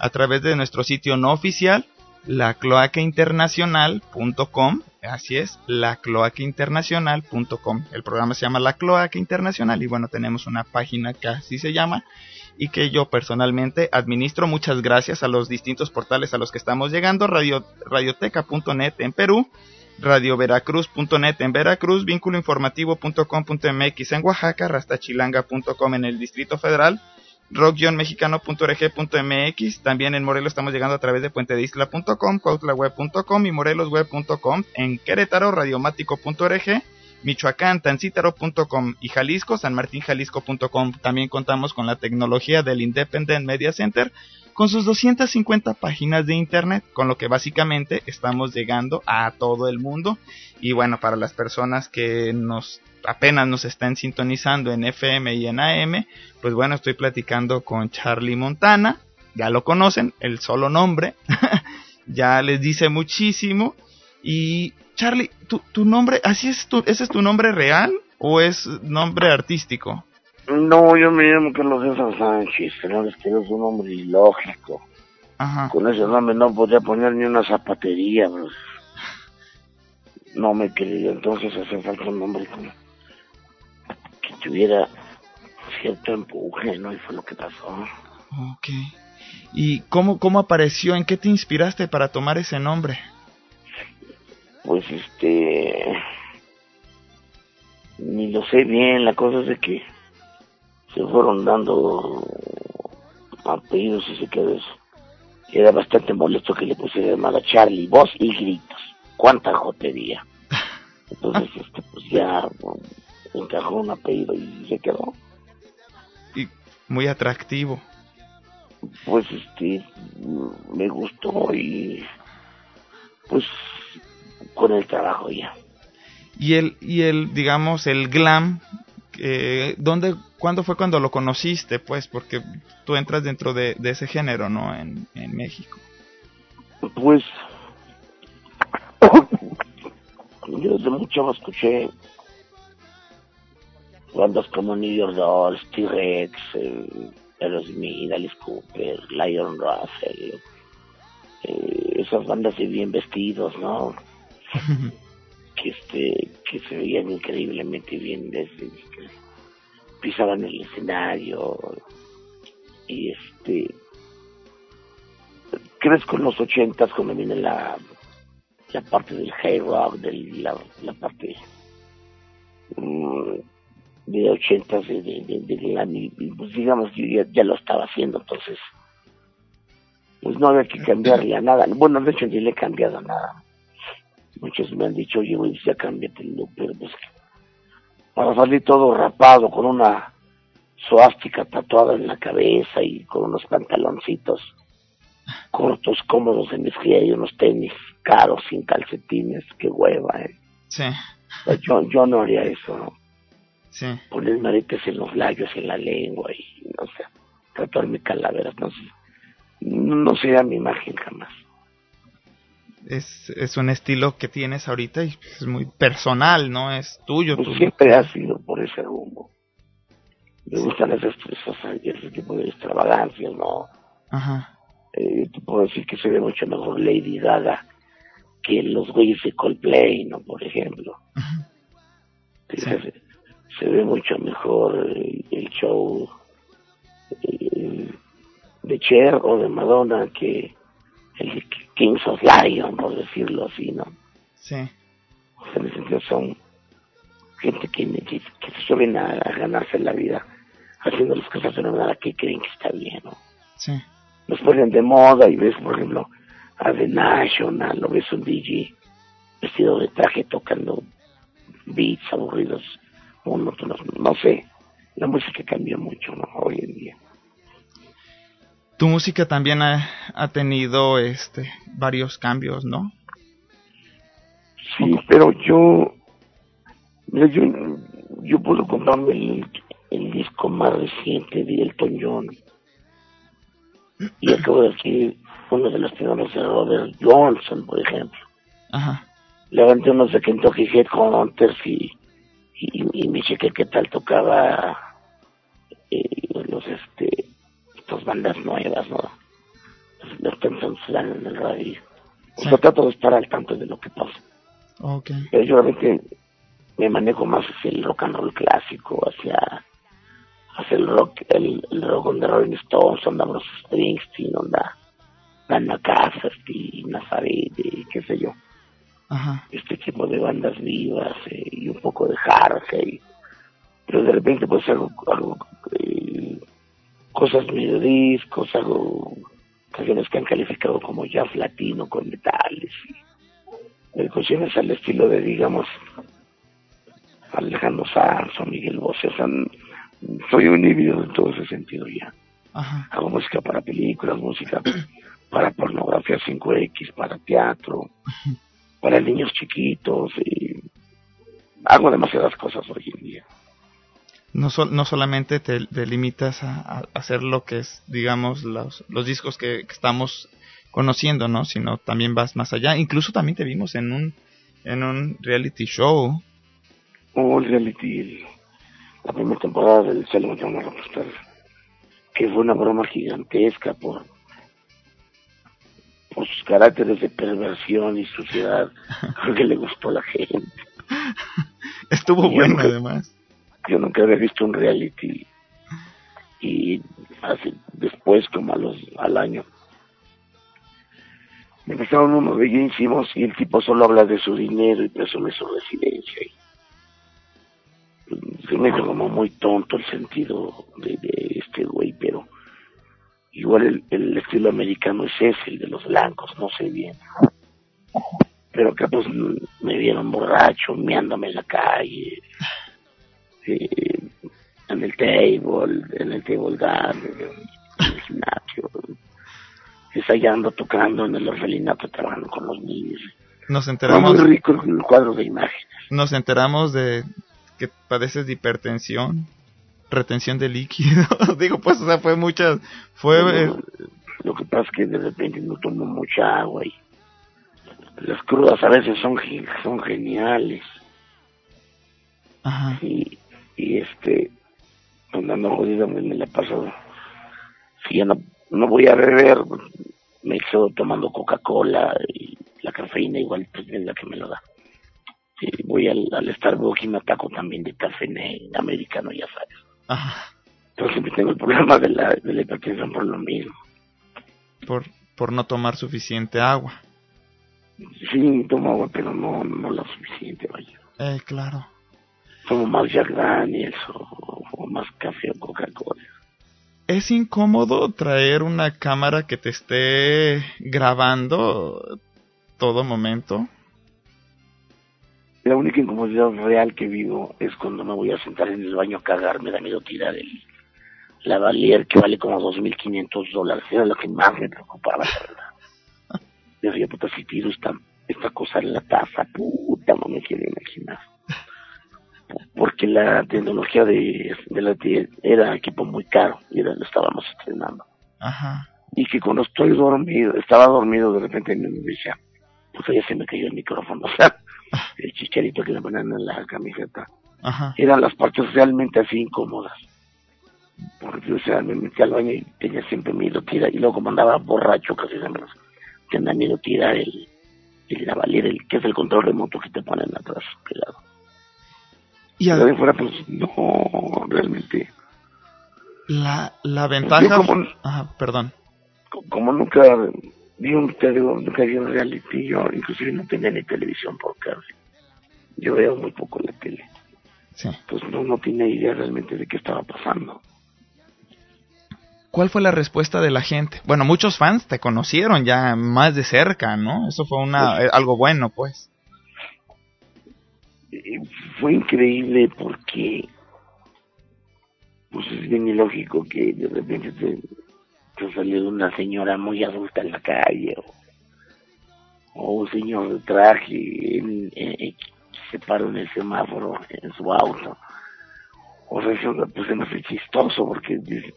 a través de nuestro sitio no oficial, lacloacainternacional.com. Así es, lacloacainternacional.com. El programa se llama La Cloaca Internacional y bueno, tenemos una página que así se llama y que yo personalmente administro. Muchas gracias a los distintos portales a los que estamos llegando. Radio, radioteca.net en Perú, radioveracruz.net en Veracruz, vínculoinformativo.com.mx en Oaxaca, rastachilanga.com en el Distrito Federal, rock-mexicano.org.mx, también en Morelos estamos llegando a través de puentedisla.com, cuautlaweb.com y morelosweb.com, en Querétaro, radiomático.org, Michoacán, tancítaro.com y Jalisco, sanmartinjalisco.com. También contamos con la tecnología del Independent Media Center con sus 250 páginas de internet, con lo que básicamente estamos llegando a todo el mundo. Y bueno, para las personas que nos apenas nos están sintonizando en FM y en AM, pues bueno, estoy platicando con Charlie Montana, ya lo conocen, el solo nombre, ya les dice muchísimo. Y Charlie, ¿tu, tu nombre, así es tu, ese es tu nombre real o es nombre artístico? No, yo me llamo Carlos César Sánchez, pero es que es un nombre ilógico. Ajá. Con ese nombre no podía poner ni una zapatería, bro. No me quería, entonces hace falta un nombre como que tuviera cierto empuje, ¿no? Y fue lo que pasó. Ok. ¿Y cómo, cómo apareció? ¿En qué te inspiraste para tomar ese nombre? Pues este... Ni lo sé bien, la cosa es de que se fueron dando apellidos y se quedó eso. Era bastante molesto que le pusiera llamada Charlie, voz y gritos. Cuánta jotería. Entonces, este, pues ya encajó un apellido y se quedó. Y muy atractivo. Pues este, me gustó y pues con el trabajo ya. Y el, y el digamos, el glam, eh, ¿dónde, ¿cuándo fue cuando lo conociste? Pues porque tú entras dentro de, de ese género, ¿no? En, en México. Pues yo desde mucho escuché bandas como New York Dolls, T-Rex, eh, Aerosmith, Alice Cooper, Lion Russell, eh, esas bandas de bien vestidos, ¿no? que este que se veían increíblemente bien desde que pisaban el escenario. Y este crezco en los ochentas cuando viene la la parte del high rock de la, la parte mm, de ochentas de, de, de, y, pues digamos yo ya, ya lo estaba haciendo entonces pues no había que cambiarle a nada. Bueno de hecho ni le he cambiado nada muchos me han dicho, oye, güey, ya cámbiate el look, pero pues para salir todo rapado, con una suástica tatuada en la cabeza y con unos pantaloncitos cortos, cómodos de mezclilla y unos tenis caros, sin calcetines, qué hueva, eh. Sí. Yo, yo no haría eso, ¿no? Sí. Ponerme aretes en los labios, en la lengua y, no sé, tatuarme calaveras, no sé. No, no sería mi imagen jamás es, es un estilo que tienes ahorita y es muy personal, ¿no? Es tuyo. Pues tu... siempre ha sido por ese rumbo. Me gustan esas, esas, ese tipo de extravagancias, ¿no? Ajá. Eh, te puedo decir que se ve mucho mejor Lady Gaga que los güeyes de Coldplay, ¿no? Por ejemplo. Ajá. Sí. Se, se, ve mucho mejor el, el show el, de Cher o de Madonna que el Kings of Lion, por decirlo así, ¿no? Sí. O sea, en ese sentido son gente que, que, que se suelen a, a, ganarse la vida haciendo las cosas de una manera que creen que está bien, ¿no? Sí. Los ponen de moda y ves, por ejemplo, a The National, lo ves un DJ vestido de traje tocando beats aburridos, monótonos, no sé. La música cambió mucho, ¿no? Hoy en día tu música también ha, ha, tenido este varios cambios, ¿no? Sí, pero yo, yo, yo puedo comprarme el, el, disco más reciente de Elton John y acabo de decir uno de los tenores de Robert Johnson, por ejemplo. Ajá. levanté unos de Kentucky Headhunters y, y, y me chequé qué tal tocaba eh, los este estas bandas nuevas, ¿no? Los Tempsons en el radio. O sea, trato de estar al tanto de lo que pasa. Okay. Pero yo realmente me manejo más hacia el rock and roll clásico, hacia, hacia el rock, el, el rock on the Rolling Stones, onda Bruce Springsteen, onda Dana y Nazaret, y qué sé yo. Ajá. Este tipo de bandas vivas eh, y un poco de hard pero de repente pues hago, hago eh, cosas medio discos, hago canciones que han calificado como jazz latino con metales y cuestiones al estilo de digamos Alejandro Sanz o Miguel Bosé, o sea, soy un híbrido en todo ese sentido ya. Ajá. Hago música para películas, música para pornografía 5X, para teatro, para niños chiquitos, y hago demasiadas cosas hoy en día. No, sol, no solamente te, te limitas a, a, hacer lo que es, digamos, los, los discos que, que, estamos conociendo, ¿no? Sino también vas más allá. Incluso también te vimos en un, en un reality show. Oh, el reality, la primera temporada del Salmo de una Rockstar, que fue una broma gigantesca por, por sus caracteres de perversión y suciedad. Creo que le gustó a la gente. Estuvo bueno, además. Yo nunca había visto un reality y así, después, como a los, al año, me empezaron unos bellísimos y el tipo solo habla de su dinero y presume su residencia. Y se me hizo como muy tonto el sentido de, este güey, pero igual el, el, estilo americano es ese, el de los blancos, no sé bien. Pero acá pues me vieron borracho, meándome en la calle, eh, en el table, en el table garden, en el gimnasio, ensayando, tocando en el orfelinato, trabajando con los niños. Nos enteramos. Muy rico el cuadro de imágenes. Nos enteramos de que padeces de hipertensión, retención de líquido. Digo, pues, o sea, fue muchas. Fue. No, lo que pasa es que de repente no tomo mucha agua y las crudas a veces son, son geniales. Ajá. Y, y este, andando jodido me, me la paso. Si ya no, no voy a beber, me quedo tomando Coca-Cola y la cafeína igual pues es la que me lo da. Si voy al, al Starbucks y me ataco también de café americano, ya sabes. Ajá. Entonces siempre tengo el problema de la, de la hipertensión por lo mismo. Por, por no tomar suficiente agua. Sí, tomo agua, pero no, no lo suficiente, vaya. Eh, claro. Tomo más Jack Daniels o, o más café o Coca-Cola. ¿Es incómodo traer una cámara que te esté grabando todo momento? La única incomodidad real que vivo es cuando me voy a sentar en el baño a cagar, me da miedo tirar el lavalier que vale como 2.500 dólares. Era lo que más me preocupaba, la verdad. Decía, puta, si tiro esta, esta cosa en la taza, puta, no me quiero imaginar. Porque la tecnología de, de la tía era equipo muy caro y era, lo estábamos estrenando. Ajá. Y que cuando estoy dormido, estaba dormido, de repente me decía, pues ya se me cayó el micrófono, o sea, el chicharito que le ponían en la camiseta. Ajá. Eran las partes realmente así incómodas. Porque, o sea, me metí al baño y tenía siempre miedo tirar, y luego como andaba borracho casi siempre, tenía miedo tirar el, el el, que es el control remoto que te ponen atrás pegado. Y a... de fuera, pues, no, realmente. La, la ventaja... Como, Ajá, perdón. Como nunca vi un, digo, nunca vi un reality, yo inclusive no tenía ni televisión por cable. Yo veo muy poco la tele. Sí. Pues no, no tenía idea realmente de qué estaba pasando. ¿Cuál fue la respuesta de la gente? Bueno, muchos fans te conocieron ya más de cerca, ¿no? Eso fue una Pues- algo bueno, pues. Eh, fue increíble porque pues es bien ilógico que de repente te, te salió una señora muy adulta en la calle o, o un señor de traje en, en- que se paró en el semáforo en su auto. O sea eso pues se me hace chistoso porque dice,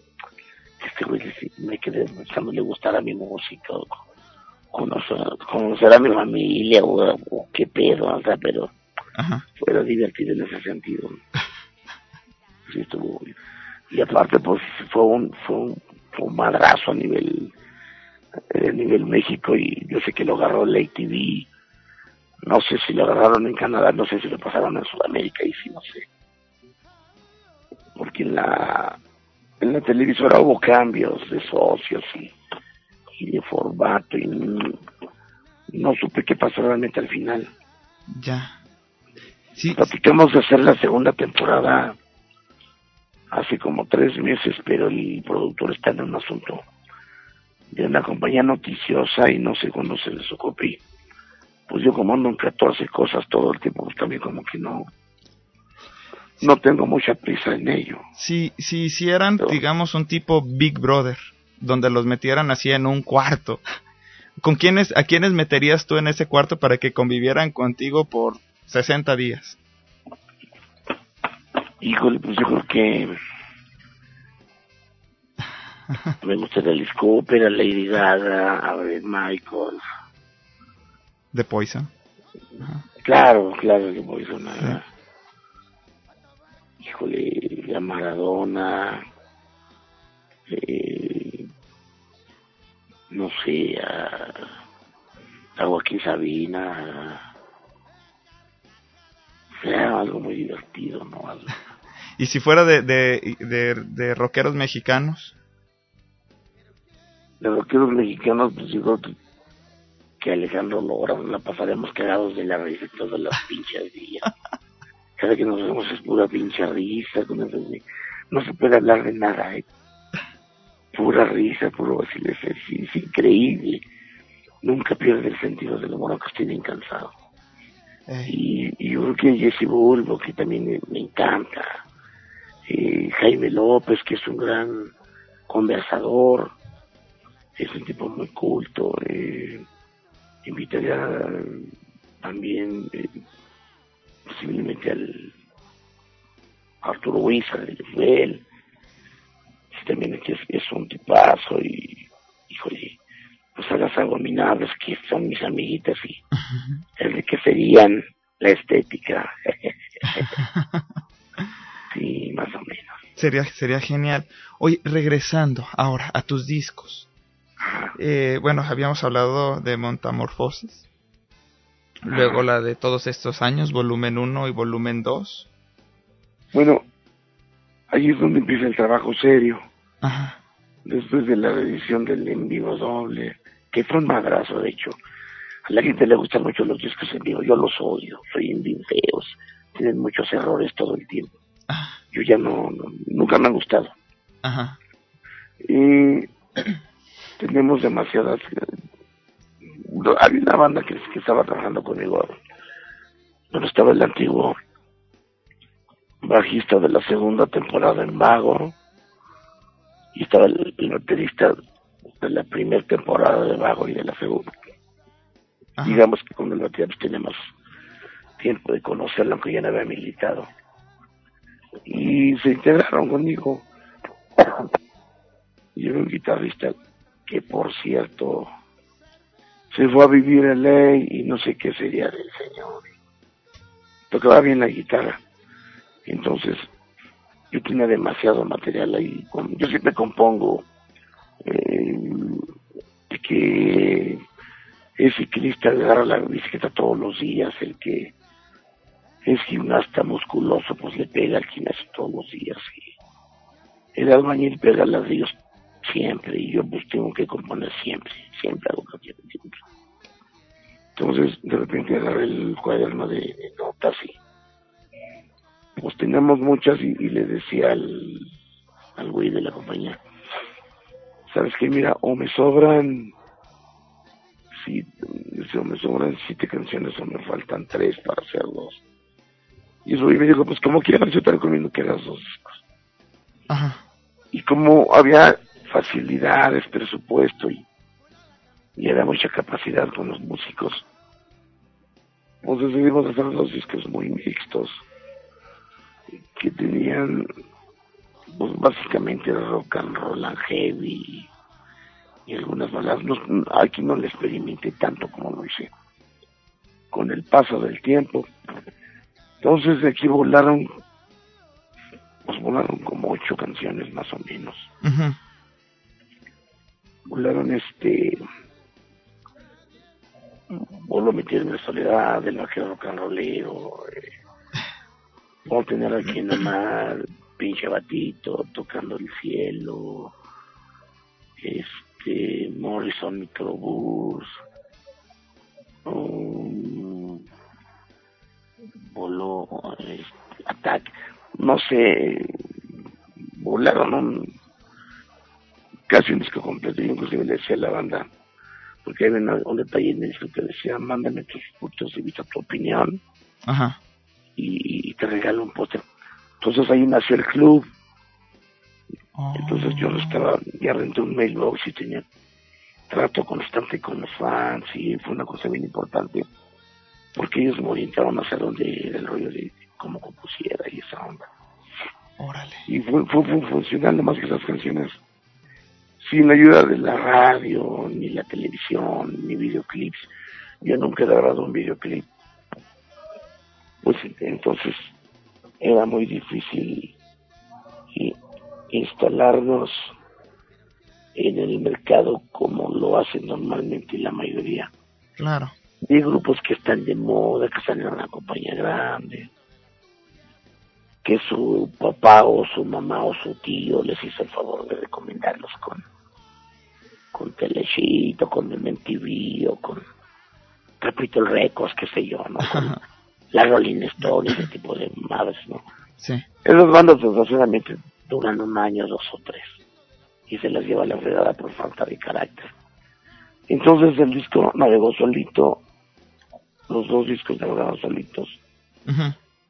este güey dice, me quedé pensando le gustara mi música o, conocer, a mi familia o, qué pedo, o sea, pero fue divertido en ese sentido. Sí, estuvo y aparte pues fue un, fue un, madrazo a nivel a nivel México y yo sé que lo agarró Lake TV no sé si lo agarraron en Canadá no sé si lo pasaron en Sudamérica y sí no sé. Porque en la en la televisora hubo cambios de socios y, y de formato y no, supe qué pasó realmente al final. Ya sí platicamos de hacer la segunda temporada hace como tres meses, pero el productor está en un asunto de una compañía noticiosa y no sé cuándo se les ocupe. Pues yo como ando en 14 cosas todo el tiempo, pues también como que no no tengo mucha prisa en ello. Si, si hicieran, digamos, un tipo Big Brother, donde los metieran así en un cuarto, ¿con quiénes, a quiénes meterías tú en ese cuarto para que convivieran contigo por 60 días? Híjole, pues yo creo que me gusta el Cooper, a Lady Gaga, a ver Michael. ¿De Poison? Claro, claro, de Poison. Híjole, a Maradona, eh, no sé, a, a Joaquín Sabina, sea algo muy divertido, ¿no? ¿Y si fuera de, de, de, de rockeros mexicanos? De rockeros mexicanos, pues digo que Alejandro Lora la pasaremos cagados de la risa todas las pinches días. Cada que nos vemos es pura pinche risa, con no se puede hablar de nada, ¿eh? Pura risa, puro vacile, es, increíble. Nunca pierde el sentido del humor, aunque esté bien cansado. Eh. Y, yo creo que Jesse Bulbo, que también me, encanta. Eh, Jaime López, que es un gran conversador. Es un tipo muy culto. Eh, invitaría también eh, posiblemente al Arturo Huiza de Joel. También es, es un tipazo y, híjole, pues a las abominables que son mis amiguitas y el de que serían la estética. sí, más o menos. Sería, sería genial. Oye, regresando ahora a tus discos. Eh, bueno, habíamos hablado de Montamorfosis. Luego la de todos estos años, volumen 1 y volumen 2. Bueno, ahí es donde empieza el trabajo serio. Después de la edición del en vivo doble, que fue un madrazo, de hecho. A la gente le gustan mucho los discos en vivo, yo los odio, soy bien feos, tienen muchos errores todo el tiempo. Ah. Yo ya no, nunca me han gustado. Ajá. Y tenemos demasiadas... Había una banda que, que estaba trabajando conmigo, pero estaba el antiguo bajista de la segunda temporada en Vago, y estaba el, el baterista de la primera temporada de Vago y de la segunda. Digamos que con el pues tenemos tiempo de conocerlo, aunque ya no había militado. Y se integraron conmigo. y un guitarrista que, por cierto, se fue a vivir en ley y no sé qué sería del señor. Tocaba bien la guitarra. Entonces, yo tenía demasiado material ahí. Yo siempre compongo eh, que es ciclista, agarra la bicicleta todos los días, el que es gimnasta musculoso, pues le pega al gimnasio todos los días. Y el albañil pega ladrillos siempre, y yo pues tengo que componer siempre, siempre hago siempre. Entonces, de repente agarré el cuaderno de, notas y pues teníamos muchas y, le decía al, al güey de la compañía, ¿sabes qué? Mira, o me sobran si, si me sobran siete canciones o me faltan tres para hacer dos. Y eso y me dijo, pues como quieras, yo te recomiendo que hagas dos Y como había facilidades, presupuesto y, y había mucha capacidad con los músicos, pues decidimos hacer dos discos muy mixtos que tenían pues básicamente rock and roll and heavy y algunas balas. No, aquí no le experimenté tanto como lo hice con el paso del tiempo. Entonces de aquí volaron, pues volaron como ocho canciones más o menos. Volaron este, voló a meterme en soledad, del vaquero rock and rollero, eh, a tener aquí la mar, pinche batito, tocando el cielo, este, Morrison Microbus, um, voló, este, Attack, no sé, volaron un, casi un disco completo, yo inclusive le decía a la banda, porque hay un, detalle en eso que decía, mándame tus puntos de vista, tu opinión, Ajá. y, te regalo un póster. Entonces ahí nació el club. Entonces yo Oh. estaba, ya renté un mailbox y tenía trato constante con los fans y fue una cosa bien importante porque ellos me orientaron hacia dónde era el rollo de cómo compusiera y esa onda. Órale. Y fue, fue, fue funcionando más que esas canciones sin ayuda de la radio, ni la televisión, ni videoclips. Yo nunca he grabado un videoclip. Pues entonces era muy difícil i- instalarnos en el mercado como lo hacen normalmente la mayoría. Claro. Hay grupos que están de moda, que están en una compañía grande, que su papá o su mamá o su tío les hizo el favor de recomendarlos con con Telechito, con MTV o con Capitol Records, qué sé yo, ¿no? Con la Rolling Stone, ese tipo de madres, ¿no? Sí. Esas bandas desgraciadamente duran un año, dos o tres. Y se las lleva la fregada por falta de carácter. Entonces el disco navegó solito, los dos discos navegaron solitos,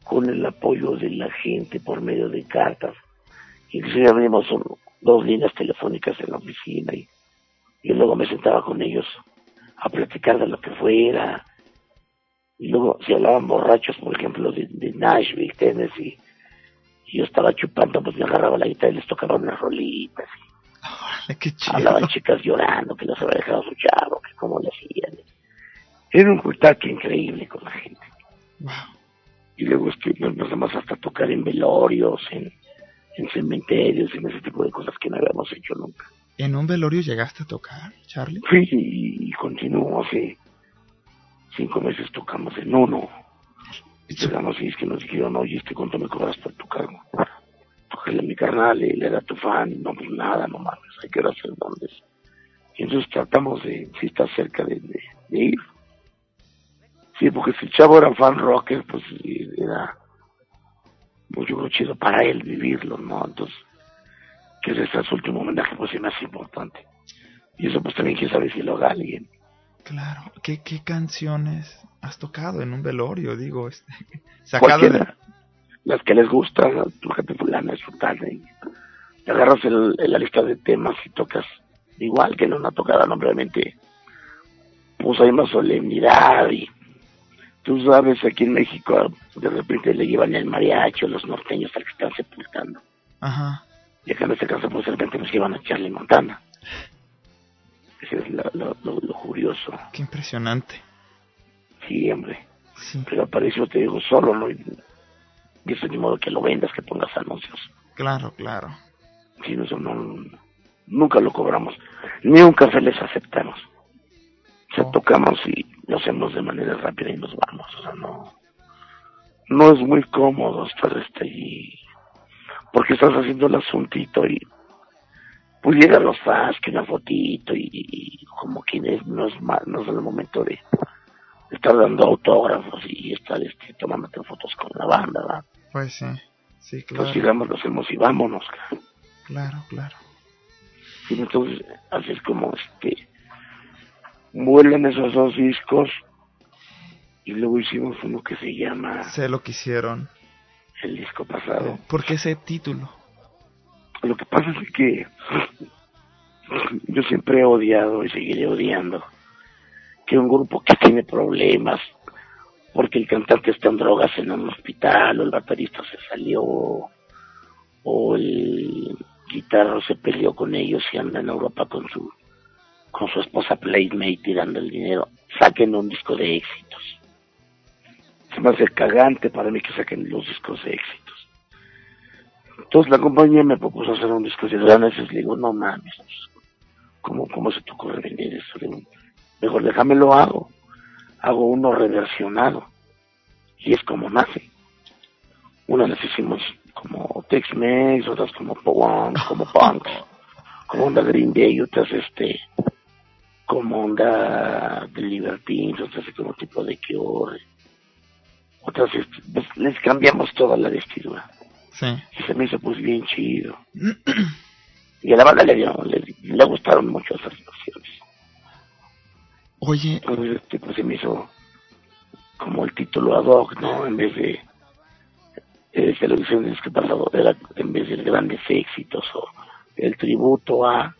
con el apoyo de la gente por medio de cartas. Inclusive abrimos un- dos líneas telefónicas en la oficina y y luego me sentaba con ellos a platicar de lo que fuera. Y luego si hablaban borrachos, por ejemplo, de, de Nashville, Tennessee, y yo estaba chupando, pues me agarraba la guitarra y les tocaba unas rolitas. Órale, qué chido. Hablaban chicas llorando que no se había dejado su chavo, que cómo le hacían. Era un contacto increíble con la gente. Y luego es que nos empezamos hasta tocar en velorios, en, en cementerios, en ese tipo de cosas que no habíamos hecho nunca. ¿En un velorio llegaste a tocar, Charlie? Sí, y, y continuó hace cinco meses tocamos en uno. Y llegamos y es que nos dijeron, oye, este cuánto me cobras por tu cargo. Tócale a mi carnal, él era tu fan, no, pues nada, no mames, hay que hacer dónde. Y entonces tratamos de, si está cerca de, de, de ir. Sí, porque si el chavo era fan rocker, pues era mucho chido para él vivirlo, ¿no? Entonces, que ese sea su último homenaje, pues sí hace importante. Y eso pues también quién sabe si lo haga alguien. Claro. ¿Qué, qué canciones has tocado en un velorio? Digo, este, sacado de... Las que les gustan, tu gente fulana es su tarde. Y te agarras el, el- la lista de temas y tocas igual que en una tocada, no obviamente pues hay más solemnidad y tú sabes, aquí en México de repente le llevan el mariachi o los norteños al que están sepultando. Ajá. Y acá en este caso pues de repente nos llevan a Charlie Montana. Ese es lo, lo, lo- lo curioso. Qué impresionante. Sí, hombre. Sí. Pero eso te digo solo, ¿no? Y y eso ni modo que lo vendas, que pongas anuncios. Claro, claro. No, eso no, nunca lo cobramos. Ni un café les aceptamos. O sea, tocamos y lo hacemos de manera rápida y nos vamos. O sea, no, no es muy cómodo estar este allí. Porque estás haciendo el asuntito y pues llegan los fans, que una fotito y, y como que no es, ma- no es el momento de estar dando autógrafos y estar este, tomándote fotos con la banda, ¿verdad? Pues sí. Sí, claro. Pues llegamos, lo hacemos y vámonos. Claro, claro. Y entonces, así es como este vuelan esos dos discos y luego hicimos uno que se llama Sé lo que hicieron. el disco pasado. ¿Por qué ese título? Lo que pasa es que yo siempre he odiado y seguiré odiando que un grupo que tiene problemas porque el cantante está en drogas en un hospital o el baterista se salió o el guitarro se peleó con ellos y anda en Europa con su con su esposa Playmate tirando el dinero, saquen un disco de éxitos. Se me hace cagante para mí que saquen los discos de éxitos. Entonces la compañía me propuso hacer un disco de y le digo, no mames, ¿cómo, cómo se te ocurre vender eso? mejor déjame lo hago. Hago uno reversionado. Y es como nace. Una las hicimos como Tex-Mex, otras como Punk, como Punk, como onda Green Day, otras este, como onda de Libertines, otras como tipo de Cure. Otras, este, les cambiamos toda la vestidura. Sí. Y se me hizo pues bien chido. y a la banda le, le, le gustaron mucho esas versiones. Oye. Entonces, este, pues se me hizo como el título ad hoc, ¿no? En vez de eh, televisiones que pasado era en vez de grandes éxitos o el tributo a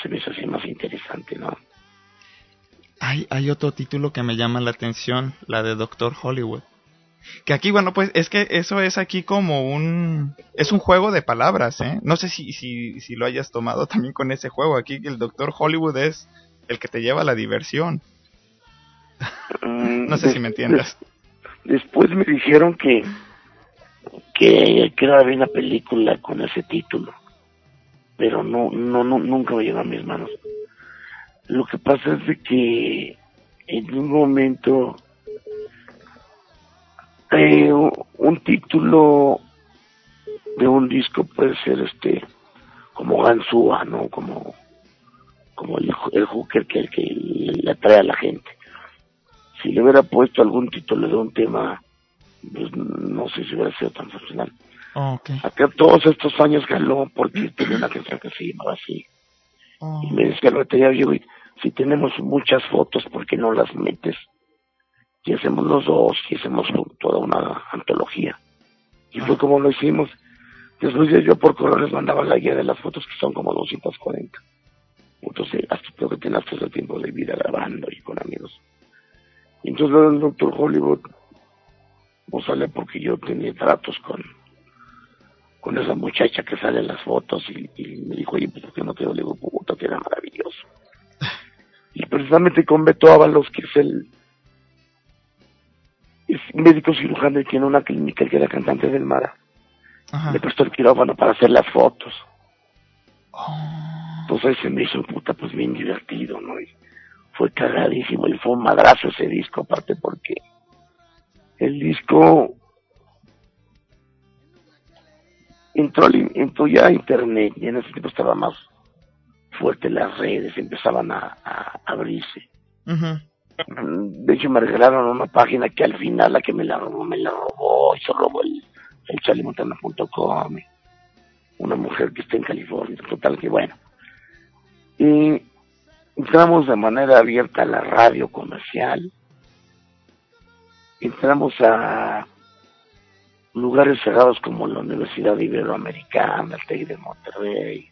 se me hizo así más interesante, ¿no? Hay, hay otro título que me llama la atención, la de Doctor Hollywood. Que aquí, bueno, pues es que eso es aquí como un... Es un juego de palabras, ¿eh? No sé si, si, si lo hayas tomado también con ese juego. Aquí el Doctor Hollywood es el que te lleva a la diversión. no sé si me entiendes. Después me dijeron que, que, que era una película con ese título, pero no, no, no, nunca me llegó a mis manos. Lo que pasa es de que en un momento eh, un título de un disco puede ser este como Gansúa, ¿no? Como como el, el hooker que, el que le atrae a la gente. Si le hubiera puesto algún título de un tema, pues no sé si hubiera sido tan funcional. okay. Acá todos estos años ganó porque tenía una canción que se llamaba así. Oh. Y me decía lo tenía yo, si tenemos muchas fotos, ¿por qué no las metes? Y hacemos los dos, y hacemos toda una antología. Y fue como lo hicimos. Después yo por correo les mandaba la guía de las fotos, que son como 240. Entonces, hasta creo que tenía todo el tiempo de vida grabando y con amigos. Y entonces el doctor Hollywood no sale porque yo tenía tratos con con esa muchacha que sale en las fotos y, me dijo, oye, pues ¿por qué no te lo digo, puta, que era maravilloso? Y precisamente con Beto Ábalos, que es el es médico cirujano y tiene una clínica, que era cantante del Mara, Ajá. le prestó el quirófano para hacer las fotos. Oh. Entonces se me hizo puta pues bien divertido, ¿no? Y fue cagadísimo y fue un madrazo ese disco, aparte porque el disco entró, entró ya a internet y en ese tiempo estaba más fuerte las redes, empezaban a, a abrirse. Mm, De hecho me regalaron una página que al final la que me la robó, me la robó y se robó el, el una mujer que está en California, total que bueno. Y entramos de manera abierta a la radio comercial, entramos a lugares cerrados como la Universidad Iberoamericana, el TEC de Monterrey,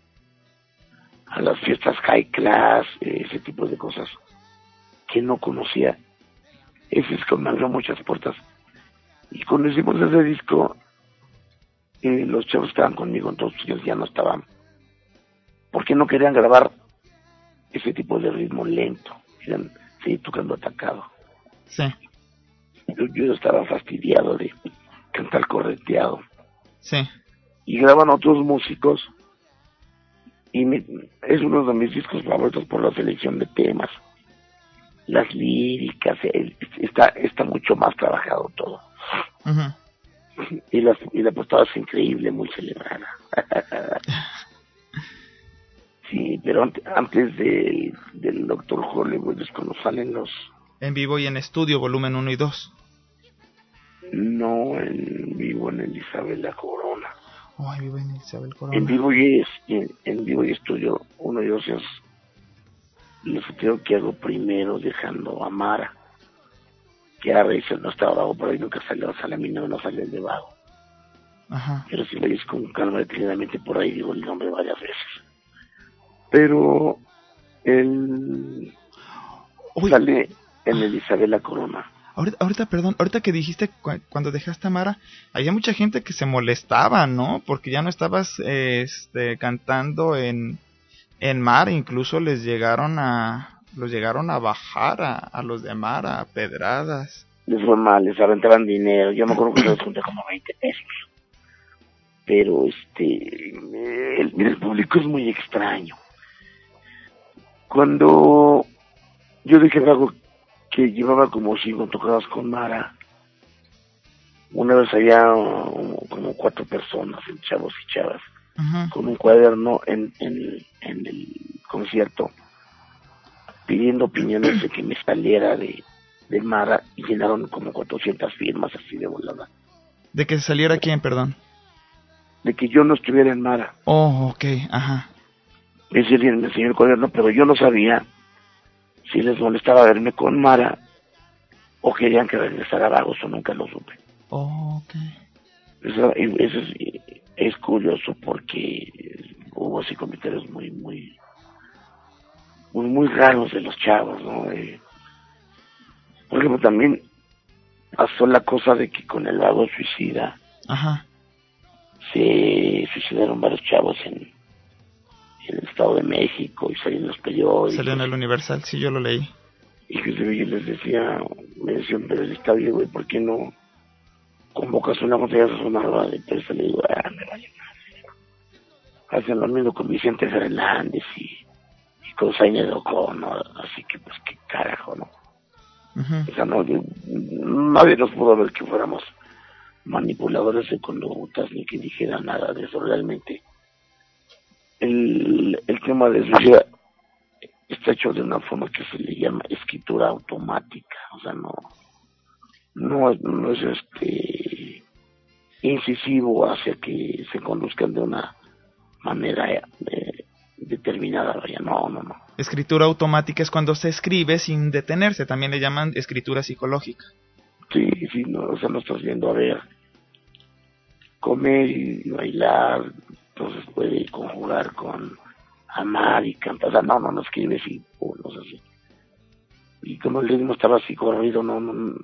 a las fiestas high class, ese tipo de cosas que no conocía. Ese disco me abrió muchas puertas. Y cuando hicimos ese disco, eh, los chavos estaban conmigo, entonces ellos ya no estaban, porque no querían grabar ese tipo de ritmo lento, querían seguir tocando atacado. Sí, Yo, yo estaba fastidiado de cantar correteado. sí. Y graban otros músicos, y me- es uno de mis discos favoritos por la selección de temas, las líricas, el- está, está mucho más trabajado todo. Ujú. y la, y la portada es increíble, muy celebrada. sí, pero ante- antes de, del Doctor Hollywood es cuando salen los, En vivo y en estudio, volumen 1 y 2. no en vivo en el Isabel La Corona. Oh, en vivo en Isabel En Corona. vivo y es, en, en vivo y estudio, uno de ellos es lo que creo que hago primero dejando a Mara. Que a veces no estaba vago, por ahí nunca salió, sale a mí no, no sale de vago. Ajá. pero si lo oyes con calma detenidamente por ahí digo el nombre varias veces. Pero él Uy, sale en el Isabel La Corona. ahorita, ahorita, perdón, ahorita que dijiste cu- cuando dejaste a Mara, había mucha gente que se molestaba, ¿no? Porque ya no estabas este, cantando en, en mar incluso les llegaron a los llegaron a bajar a, a los de mar a pedradas. Les fue mal, les aventaban dinero. Yo me acuerdo que les junté como 20 pesos. Pero este, el, el público es muy extraño. Cuando yo dije algo que llevaba como cinco tocadas con Mara, una vez había um, como cuatro personas, chavos y chavas, Con un cuaderno en, en, en el concierto pidiendo opiniones de que me saliera de, de Mara y llenaron como 400 firmas así de volada. De que saliera quién, perdón. De que yo no estuviera en Mara. Oh, ok, ajá. Ese día me enseñó el cuaderno, pero yo no sabía si les molestaba verme con Mara o querían que regresara vagos o nunca lo supe. Oh, ok. Eso, eso es, es curioso porque hubo así comentarios muy, muy, muy, muy raros de los chavos, ¿no? Eh, por ejemplo, también pasó la cosa de que con el vago suicida Ajá. se suicidaron varios chavos en, en el Estado de México y salieron en los periódicos. Salió en el Universal, sí, yo lo leí. Y que yo les decía, me decía un periodista, oye, güey, ¿por qué no convocas una una rueda de prensa? Le digo, ah, me vale. Hacen lo mismo con Vicente Fernández y, y con Zaine O'Connor, así que pues qué carajo, ¿no? O sea, no, yo- nadie nos pudo ver que fuéramos manipuladores de conductas ni que dijera nada de eso realmente. El, el tema de suicida está hecho de una forma que se le llama escritura automática, o sea, no, no, no es este incisivo hacia que se conduzcan de una manera eh, determinada, vaya, no, no, no. Escritura automática es cuando se escribe sin detenerse, también le llaman escritura psicológica. Sí, sí, no, o sea, no estás viendo a ver comer y bailar, entonces puede conjugar con amar y cantar, o sea, no, no, no escribes y no sé así. Y como el ritmo estaba así corrido, no, no,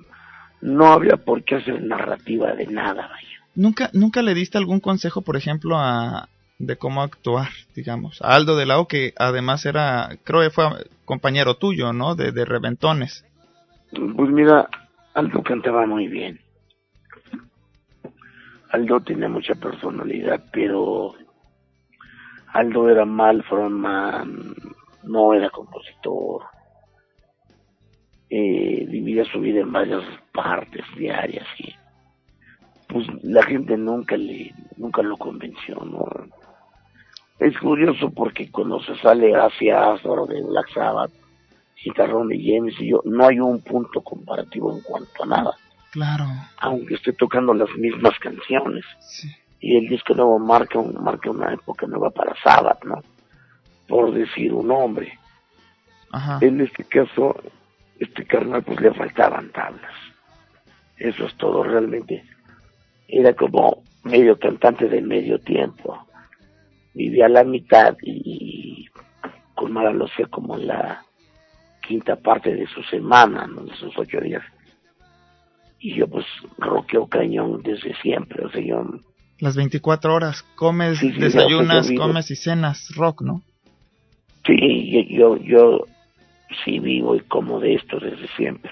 no había por qué hacer narrativa de nada, vaya. ¿Nunca, ¿Nunca le diste algún consejo, por ejemplo, a de cómo actuar, digamos? A Aldo de Lao, que además era, creo que fue compañero tuyo, ¿no? De, de Reventones. Pues mira, Aldo cantaba muy bien. Aldo tenía mucha personalidad, pero Aldo era mal frontman, no era compositor. Eh, dividía su vida en varias partes diarias y pues la gente nunca le nunca lo convenció, ¿no? Es curioso porque cuando se sale hacia Azor de Black Sabbath, Citarrón de James y yo, no hay un punto comparativo en cuanto a nada, Claro. aunque esté tocando las mismas canciones. Y el disco nuevo marca, un- marca una época nueva para Sabbath, ¿no? Por decir un nombre. Ajá. En este caso, este carnal pues le faltaban tablas. Eso es todo realmente. Era como medio cantante de medio tiempo. Vivía a la mitad y con Mara lo hacía como en la quinta parte de su semana, ¿no? de sus ocho días. Y yo pues roqueo cañón desde siempre, o sea, yo Las 24 horas, comes, Sí, sí, desayunas, yo comes y cenas rock, ¿no? Sí, yo, yo, yo sí vivo y como de esto desde siempre.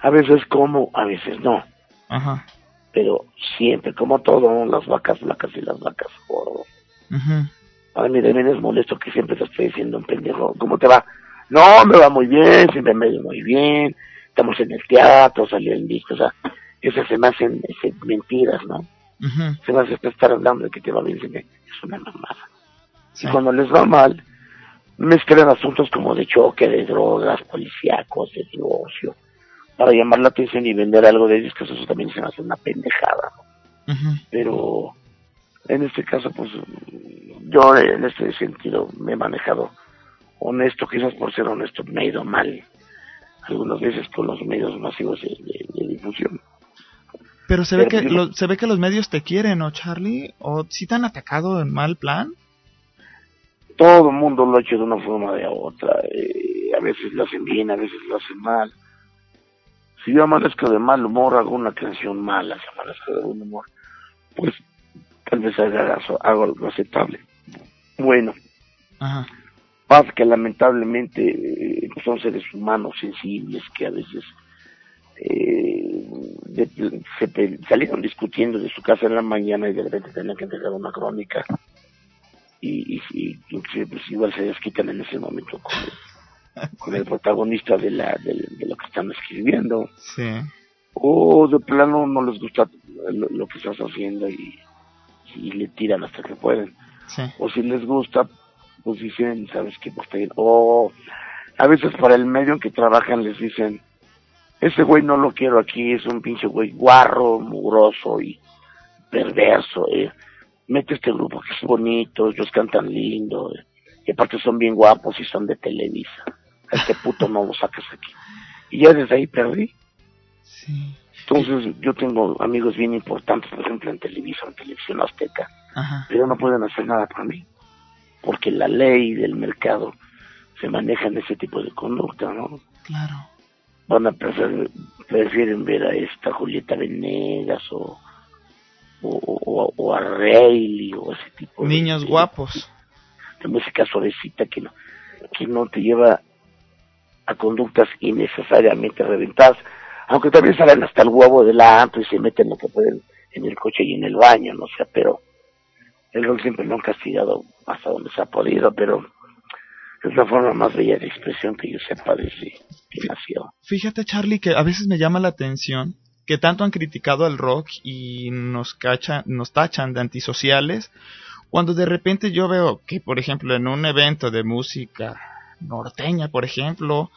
A veces como, a veces no, Ajá. Pero siempre, como todo, las vacas flacas y las vacas gordas. Ujú. A mí también es molesto que siempre te estoy diciendo un pendejo, ¿cómo te va? No, me va muy bien, siempre me va muy bien, estamos en el teatro, salió el disco, o sea, esas se me hacen mentiras, ¿no? Ujú. Se me hace estar hablando de que te va bien, siempre es una mamada. Sí. Y cuando les va mal, mezclan asuntos como de choque, de drogas, policíacos, de divorcio, para llamar la atención y vender algo de discos, eso también se me hace una pendejada. Pero en este caso, pues yo en este sentido me he manejado honesto, quizás por ser honesto me ha ido mal algunas veces con los medios masivos de, de- de difusión. Pero se ve que lo- se ve que los medios te quieren, ¿no, Charlie? ¿O si te han atacado en mal plan? todo el mundo lo ha hecho de una forma o de otra. eh, a veces lo hacen bien, a veces lo hacen mal. Si yo amanezco de mal humor, hago una canción mala. Si amanezco de buen humor, pues tal vez haga, haga algo aceptable. Bueno, Ajá. pasa que lamentablemente eh, son seres humanos sensibles que a veces eh, se salieron discutiendo de su casa en la mañana y de repente tenían que entregar una crónica y, y, pues igual se desquitan en ese momento con el, protagonista de, la, de, lo que están escribiendo. O de plano no les gusta lo, que estás haciendo y, y, le tiran hasta que pueden. O si les gusta, pues dicen, ¿sabes qué? Pues O a veces para el medio en que trabajan les dicen, ese güey no lo quiero aquí, es un pinche güey guarro, mugroso y perverso. Eh. Mete este grupo que es bonito, ellos cantan lindo, eh. y aparte son bien guapos y son de Televisa. A este puto no lo sacas aquí. Y ya desde ahí perdí. Entonces yo tengo amigos bien importantes, por ejemplo en Televisa, en Televisión Azteca, pero no pueden hacer nada para mí, porque la ley del mercado se maneja en ese tipo de conducta, ¿no? Claro van a preferir, prefieren ver a esta Julieta Venegas o, o, a Rayleigh o ese tipo niños guapos de música suavecita que no que no te lleva a conductas innecesariamente reventadas aunque también salen hasta el huevo de la antro y se meten lo que pueden en el coche y en el baño no sé pero el rock siempre lo han castigado hasta donde se ha podido pero es la forma más bella de expresión que yo sepa desde que nació. Fíjate, Charlie, que a veces me llama la atención que tanto han criticado al rock y nos, cachan, nos tachan de antisociales, cuando de repente yo veo que, por ejemplo, en un evento de música norteña, por ejemplo,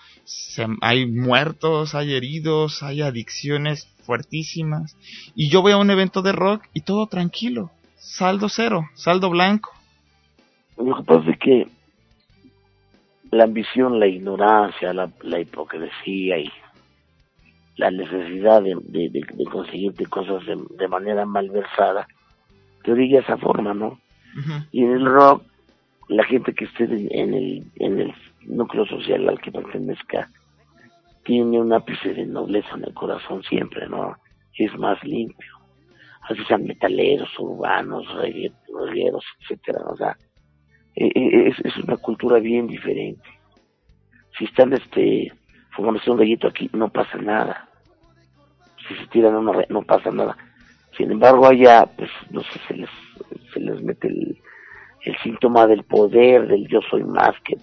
hay muertos, hay heridos, hay adicciones fuertísimas, y yo veo un evento de rock y todo tranquilo, saldo cero, saldo blanco. Lo que pasa es que la ambición, la ignorancia, la, hipocresía y la necesidad de, de, conseguirte cosas de, manera malversada, te orilla esa forma, ¿no? Y en el rock, la gente que esté en el, en el núcleo social al que pertenezca, tiene un ápice de nobleza en el corazón siempre, ¿no? es más limpio. Así sean metaleros, urbanos, regueros, etcétera, o sea, eh, eh, es, es, una cultura bien diferente. Si están este fumándose un gallito aquí, no pasa nada. Si se tiran una no pasa nada. Sin embargo, allá, pues, no sé, se les, se les mete el, el síntoma del poder, del yo soy más que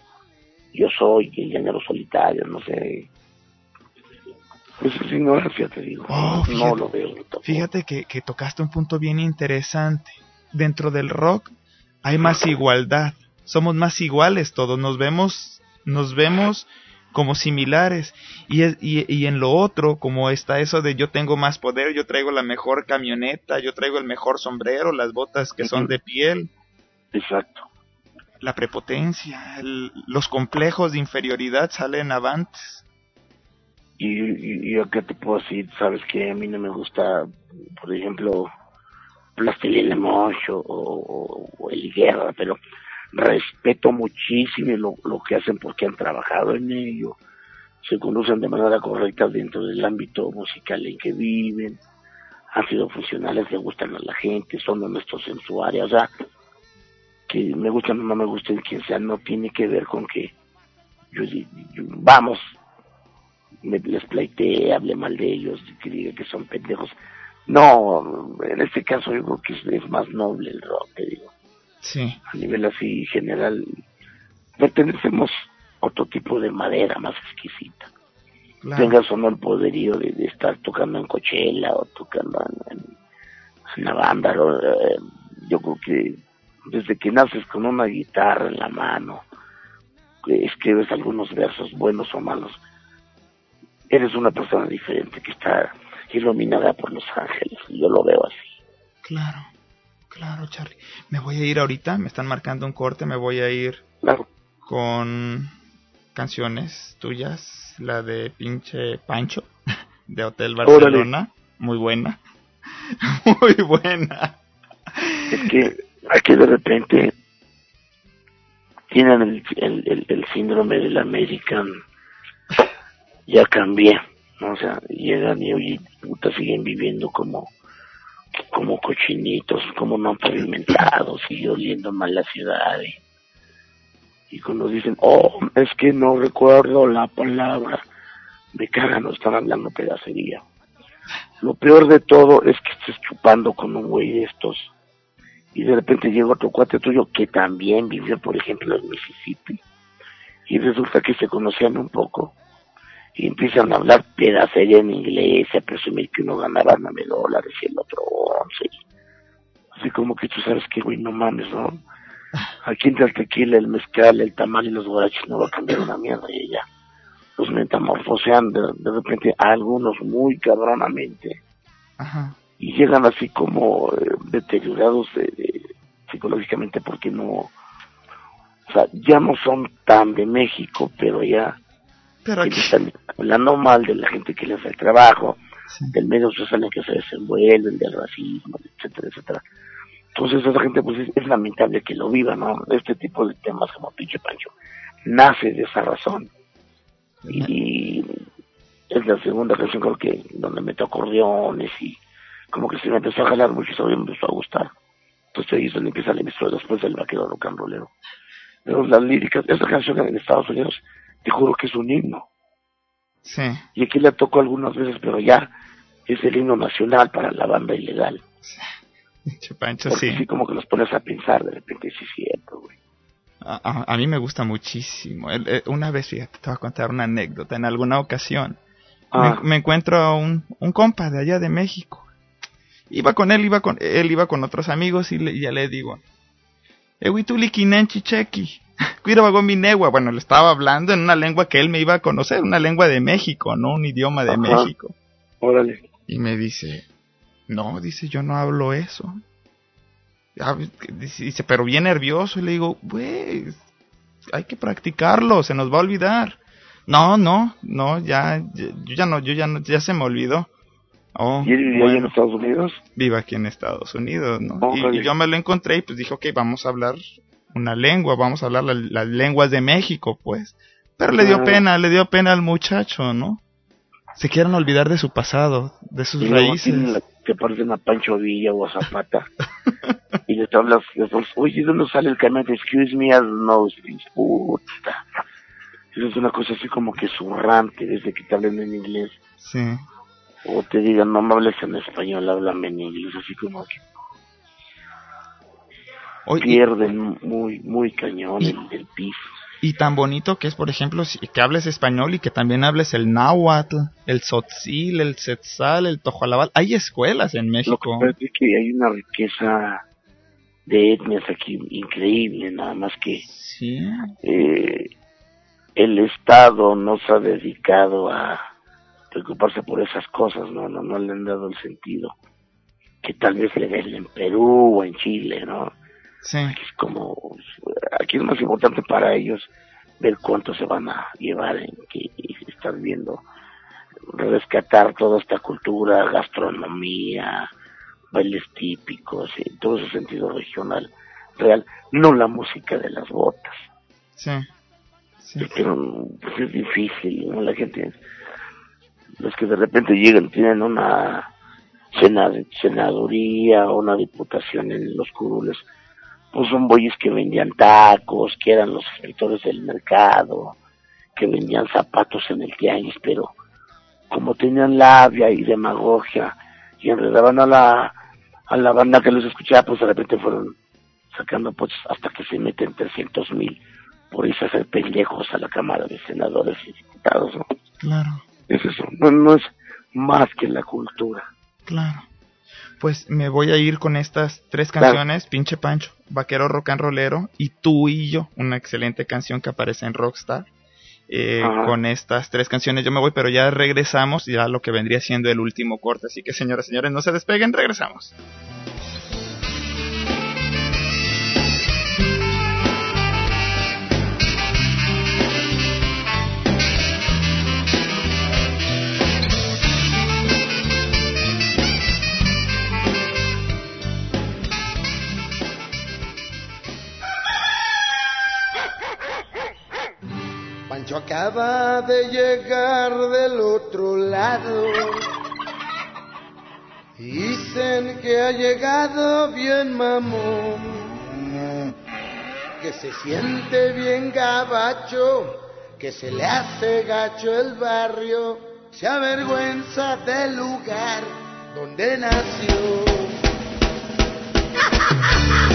yo soy, el llanero solitario, no sé. Eso es ignorancia, te digo. Oh, no lo veo. Fíjate que, que tocaste un punto bien interesante. Dentro del rock hay más igualdad somos más iguales todos, nos vemos, nos vemos como similares y, y, y, en lo otro como está eso de yo tengo más poder, yo traigo la mejor camioneta, yo traigo el mejor sombrero, las botas que son de piel. Exacto. La prepotencia, los complejos de inferioridad salen avantes. Y, yo qué te puedo decir, sabes que a mí no me gusta, por ejemplo, Plastilina Mocho o, o el Guerra, pero respeto muchísimo lo, lo que hacen porque han trabajado en ello, se conducen de manera correcta dentro del ámbito musical en que viven, han sido funcionales, le gustan a la gente, son honestos en su área, o sea, que me gustan o no me gusten quien sea, no tiene que ver con que yo, vamos, me les pleitee, hable mal de ellos, que diga que son pendejos. No, en este caso yo creo que es, es más noble el rock, te digo a nivel así general, pertenecemos a otro tipo de madera más exquisita. Tengas o no el poderío de, estar tocando en Coachella o tocando en, en, la banda. Eh, yo creo que desde que naces con una guitarra en la mano, escribes algunos versos buenos o malos, eres una persona diferente que está iluminada por los ángeles. Yo lo veo así. Claro. Claro, Charlie. Me voy a ir ahorita, me están marcando un corte, me voy a ir con canciones tuyas, la de pinche Pancho, de Hotel Barcelona, muy buena, muy buena. Es que aquí de repente tienen el, el, el, síndrome del American, ya cambié, o sea, llegan y hoy puta siguen viviendo como como cochinitos, como no pavimentados y oliendo mal la ciudad. Y cuando dicen, oh, es que no recuerdo la palabra, me cagan, no están hablando pedacería. Lo peor de todo es que estés chupando con un güey de estos y de repente llega otro cuate tuyo que también vivió, por ejemplo, en Mississippi y resulta que se conocían un poco y empiezan a hablar pedacería en inglés, a presumir que uno ganaba nueve dólares y el otro once. Así como que tú sabes que, güey, no mames, ¿no? Aquí entre el tequila, el mezcal, el tamal y los guaraches no va a cambiar una mierda y ya. Los metamorfosean de, de repente a algunos muy cabronamente. Y llegan así como eh, deteriorados de, psicológicamente porque no, o sea, ya no son tan de México, pero ya pero aquí... están hablando mal de la gente que les hace el trabajo, del medio social en que se desenvuelven, del racismo, etcétera, etcétera. Entonces esa gente pues es, lamentable que lo viva, ¿no? Este tipo de temas como pinche Pancho nace de esa razón. Y, es la segunda canción creo que donde meto acordeones y como que se me empezó a jalar mucho y me empezó a gustar. Entonces ahí es donde empieza la historia después del vaquero rock and rollero. Pero las líricas, esa canción en Estados Unidos, te juro que es un himno. Sí. Y aquí la toco algunas veces, pero ya es el himno nacional para la banda ilegal. Pancho, Porque sí. sí, como que los pones a pensar, de repente sí es cierto, güey. A, a, a, mí me gusta muchísimo. El, eh, una vez, fíjate, te voy a contar una anécdota. En alguna ocasión Ah. me, me, encuentro a un, un compa de allá de México. Iba con él, iba con él, iba con otros amigos y, le, ya le digo, Ewituli kinenchi cheki. mi negua. Bueno, le estaba hablando en una lengua que él me iba a conocer, una lengua de México, no un idioma de Ajá. México. Órale. Y me dice, no, dice, yo no hablo eso. Ya, dice, pero bien nervioso. Y le digo, güey, hay que practicarlo, se nos va a olvidar. No, no, no, ya, ya yo ya no, yo ya no, ya se me olvidó. Oh, ¿Y él vivía bueno, en Estados Unidos? Vive aquí en Estados Unidos, ¿no? Oh, y, y, yo me lo encontré y pues dije, ok, vamos a hablar una lengua, vamos a hablar la, las lenguas de México, pues. Pero le dio pena, le dio pena al muchacho, ¿no? Se quieren olvidar de su pasado, de sus y raíces. La, que parecen a Pancho Villa o a Zapata. y les hablas, les hablas, oye, ¿dónde sale el de Excuse Me, don't know, puta. Eso es una cosa así como que zurrante desde que te hablen en inglés. Sí. O te digan, no me hables en español, háblame en inglés, así como que pierden muy, muy cañón y, el, el piso. Y tan bonito que es, por ejemplo, que hables español y que también hables el náhuatl, el tzotzil, el tzetzal, el tojolabal. Hay escuelas en México. Lo que pasa es que hay una riqueza de etnias aquí increíble, nada más que sí. eh, el Estado no se ha dedicado a preocuparse por esas cosas, no, no, no le han dado el sentido que tal vez le den en Perú o en Chile, ¿no? Sí. Aquí es como, aquí es más importante para ellos ver cuánto se van a llevar en que estar viendo, rescatar toda esta cultura, gastronomía, bailes típicos, en todo ese sentido regional, real, no la música de las botas. Sí. sí. Pero pues es difícil, ¿no? La gente, los que de repente llegan tienen una senaduría o una diputación en los curules, pues son boyes que vendían tacos, que eran los escritores del mercado, que vendían zapatos en el tianguis, pero como tenían labia y demagogia y enredaban a la a la banda que los escuchaba, pues de repente fueron sacando poches hasta que se meten 300 mil por irse a hacer pendejos a la Cámara de Senadores y Diputados, ¿no? Claro. Es eso, no, no es más que la cultura. Claro pues me voy a ir con estas tres canciones, claro. Pinche Pancho, Vaquero Rock and Rollero y Tú y Yo, una excelente canción que aparece en Rockstar. Eh, con estas tres canciones yo me voy, pero ya regresamos ya lo que vendría siendo el último corte. Así que señoras y señores, no se despeguen, regresamos. Acaba de llegar del otro lado. Dicen que ha llegado bien mamón, que se siente bien gabacho, que se le hace gacho el barrio, se avergüenza del lugar donde nació.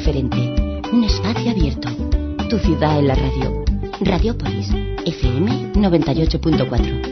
diferente, un espacio abierto. Tu ciudad en la radio. Radiopolis, FM 98.4.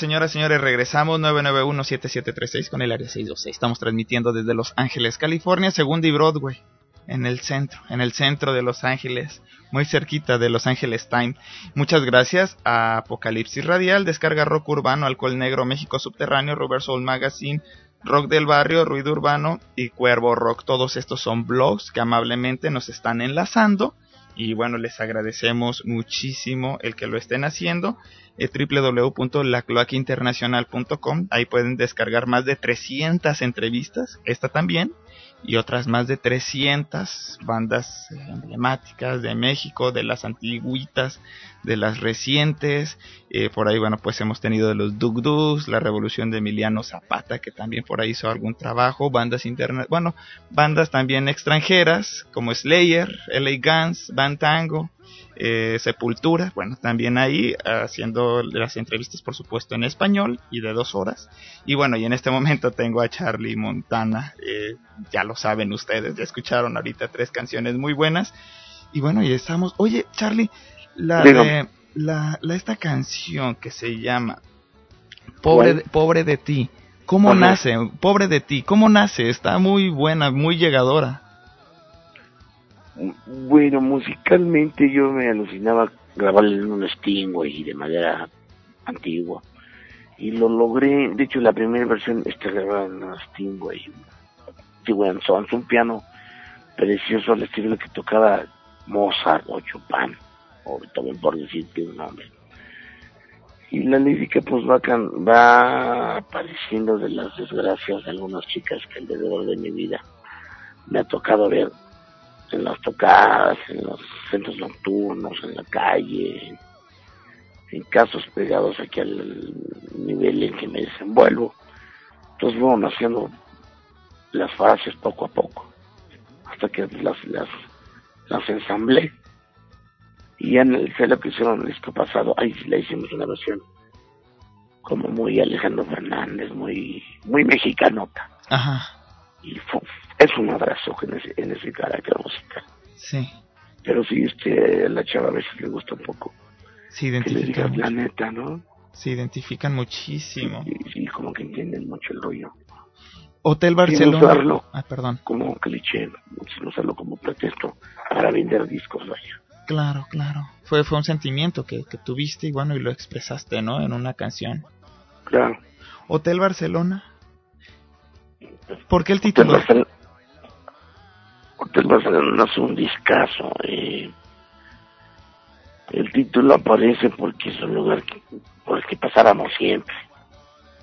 señoras y señores, regresamos 991-7736 con el área 626. Estamos transmitiendo desde Los Ángeles, California, Segunda y Broadway, en el centro, en el centro de Los Ángeles, muy cerquita de Los Ángeles Time. Muchas gracias a Apocalipsis Radial, Descarga Rock Urbano, Alcohol Negro, México Subterráneo, Robert Soul Magazine, Rock del Barrio, Ruido Urbano y Cuervo Rock. Todos estos son blogs que amablemente nos están enlazando y bueno, les agradecemos muchísimo el que lo estén haciendo. Www.lacloaquinternacional.com. Ahí pueden descargar más de 300 entrevistas, esta también, y otras más de 300 bandas emblemáticas de México, de las antiguitas, de las recientes. Eh, por ahí, bueno, pues hemos tenido de los Dug la Revolución de Emiliano Zapata, que también por ahí hizo algún trabajo, bandas internas, bueno, bandas también extranjeras, como Slayer, LA Guns, Band Tango, eh, Sepultura, bueno, también ahí haciendo las entrevistas, por supuesto, en español y de dos horas. Y bueno, y en este momento tengo a Charlie Montana, eh, ya lo saben ustedes, ya escucharon ahorita tres canciones muy buenas. Y bueno, y estamos, oye, Charlie, la de la, la, esta canción que se llama Pobre, de, Pobre de ti, ¿cómo Ajá. nace? Pobre de ti, ¿cómo nace? Está muy buena, muy llegadora. Bueno, musicalmente yo me alucinaba grabarle en un Stingway de madera antigua. Y lo logré, de hecho la primera versión está grabada en un Stingway. Stingway Sons, un piano precioso al estilo que tocaba Mozart o Chopin, o también por decirte un nombre. Y la lírica pues va, can- va apareciendo de las desgracias de algunas chicas que alrededor de mi vida me ha tocado ver en las tocadas, en los centros nocturnos, en la calle, en, casos pegados aquí al nivel en que me desenvuelvo. Entonces vamos haciendo las frases poco a poco, hasta que las, las, las ensamblé. Y ya en el fue lo que hicieron el disco pasado, ahí sí le hicimos una versión como muy Alejandro Fernández, muy, muy mexicanota. Ajá, Y fu- es un abrazo en ese, en ese carácter musical. sí. Pero sí, este, a la chava a veces le gusta un poco Se que le identifican, la mucho- neta, ¿no? se identifican muchísimo. Y, como que entienden mucho el rollo. Hotel Sin Barcelona. usarlo Ah, perdón. como cliché, sin usarlo como pretexto para vender discos, vaya. Claro, claro. Fue, fue un sentimiento que, que tuviste y bueno, y lo expresaste, ¿no? En una canción. Claro. Hotel Barcelona. ¿Por qué el título? Hotel Barcelona es un discazo. Eh. El título aparece porque es un lugar que, por el que pasáramos siempre.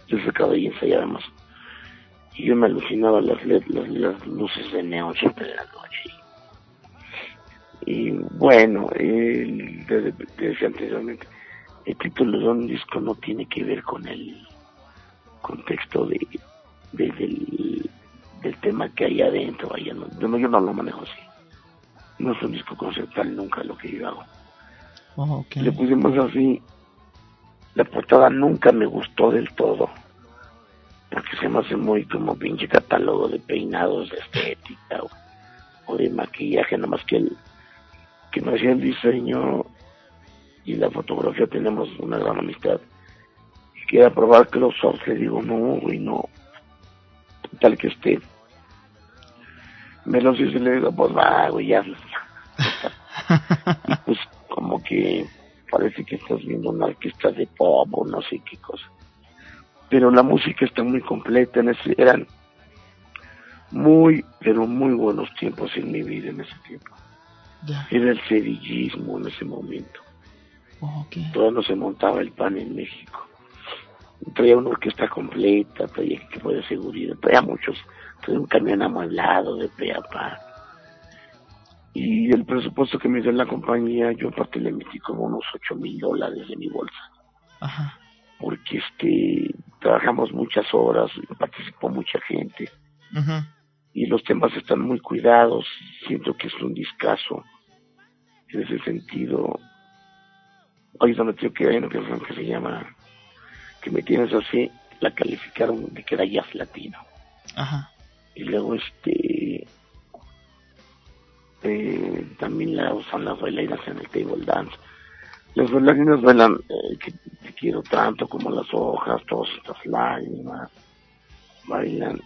Yo sacaba y ensayábamos. Y yo me alucinaba las, las, las luces de neón siempre en la noche. Y bueno, te decía anteriormente, el título de un disco no tiene que ver con el contexto de- del, del tema que hay adentro. Vaya, no, yo, no, yo no lo manejo así. No es un disco conceptual nunca lo que yo hago. Oh. Le pusimos así. La portada nunca me gustó del todo. Porque se me hace muy como pinche catálogo de peinados, de estética o, o de maquillaje, nada más que el que me hacía el diseño y la fotografía tenemos una gran amistad. Y quería probar close-ups, le digo, no, güey, no. Tal que esté. Me los hice y le digo, pues va, güey, ya. y pues como que parece que estás viendo una orquesta de pop o no sé qué cosa. Pero la música está muy completa, en ese, eran muy, pero muy buenos tiempos en mi vida en ese tiempo. Ya. Era el cerillismo en ese momento. Oh, ok. Todavía no se montaba el pan en México. Traía una orquesta completa, traía equipo de seguridad, traía muchos, traía un camión amueblado de pe a pa. Y el presupuesto que me dio la compañía, yo aparte le metí como unos 8 mil dólares de mi bolsa. Ajá. Porque este, trabajamos muchas horas, participó mucha gente y los temas están muy cuidados. Siento que es un discazo en ese sentido. Hoy donde tengo que hay una canción que se llama Que me tienes así, la calificaron de que era jazz latino. Ajá. Y luego este eh, también la usan las bailarinas en el table dance. Las bailarinas bailan eh, que te quiero tanto como las hojas, todas estas lágrimas. Bailan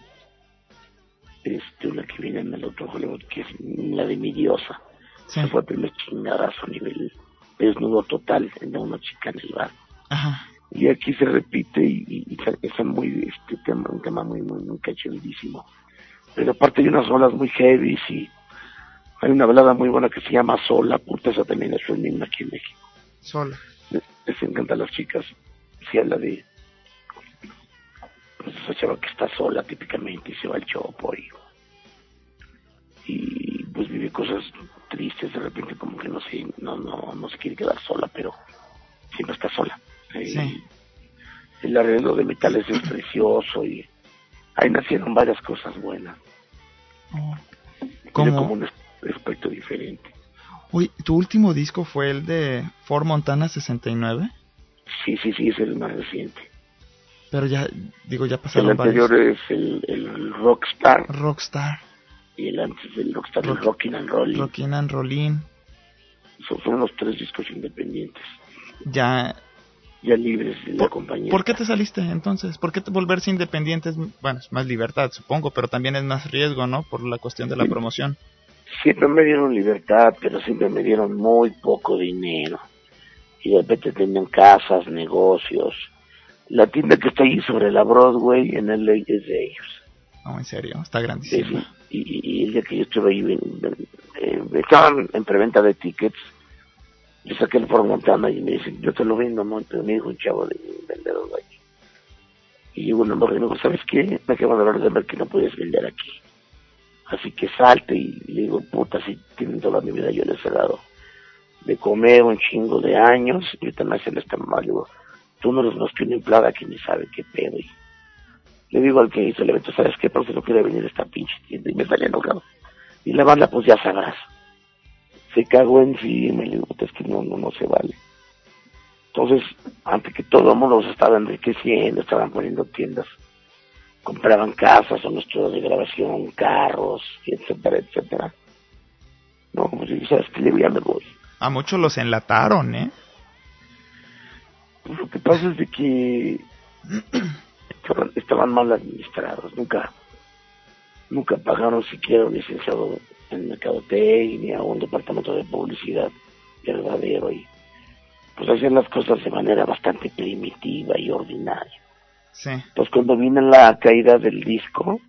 este, una que viene en el otro Hollywood, que es la de mi diosa. Sí. Se fue el primer chingadazo a nivel desnudo total de una chica en el bar. Ajá. Y aquí se repite y, y, y es muy, este tema, un tema muy, muy, muy. Pero aparte hay unas olas muy heavy y hay una balada muy buena que se llama Sola, puta, esa también es himno aquí en México. Solo. Les, les encanta a las chicas. Sí habla de pues, esa chava que está sola típicamente y se va al chopo y, y pues vive cosas tristes de repente como que no se, no, no, no se quiere quedar sola, pero siempre está sola. Eh, Sí. El arreglo de metales es precioso y ahí nacieron varias cosas buenas. Como un es- aspecto diferente. Uy, ¿tu último disco fue el de Ford Montana 69? Sí, sí, sí, es el más reciente. Pero ya, digo, ya El pasaron varios. anterior es el, el Rockstar Rockstar, y el antes del Rockstar, el Rock- Rockin' and Rollin'. Rockin' and Rollin. Son, son los tres discos independientes. Ya ya libres de la compañía. ¿Por qué te saliste entonces? ¿Por qué te volverse independiente? Es, bueno, es más libertad, supongo, pero también es más riesgo, ¿no? Por la cuestión de la promoción. Siempre me dieron libertad, pero siempre me dieron muy poco dinero. Y de repente tenían casas, negocios. La tienda que está ahí sobre la Broadway en el es de ellos. No, en serio, está grandísimo. y, el día que yo estuve ahí, eh, estaban en preventa de tickets yo saqué el Ford Montana y me dice, yo te lo vendo, ¿no? Entonces me dijo un chavo de vendedor de ahí. Y llegó una y me dijo, ¿sabes qué? Me acabo de hablar de ver que no puedes vender aquí. Así que salte y le digo, puta, si tienen toda mi vida yo les he dado de comer un chingo de años y ahorita me hacen esta mamá. Digo, tú no eres más que una empleada que ni sabe qué pedo. Y le digo al que hizo el evento, ¿sabes qué? Por eso no quiere venir esta pinche tienda y me sale enojado. Y la banda, pues ya sabrás se cagó en sí y me dijo, es que no, no, no se vale. Entonces, antes que todo el mundo se estaba enriqueciendo, estaban poniendo tiendas, compraban casas o nuestros de grabación, carros, etcétera, etcétera. No, como si sabes que le ya me voy. A muchos los enlataron, ¿eh? Pues lo que pasa es de que estaban, estaban mal administrados, nunca, nunca pagaron siquiera un licenciado en mercadotecnia o un departamento de publicidad verdadero y pues hacían las cosas de manera bastante primitiva y ordinaria. Sí. Pues cuando viene la caída del disco,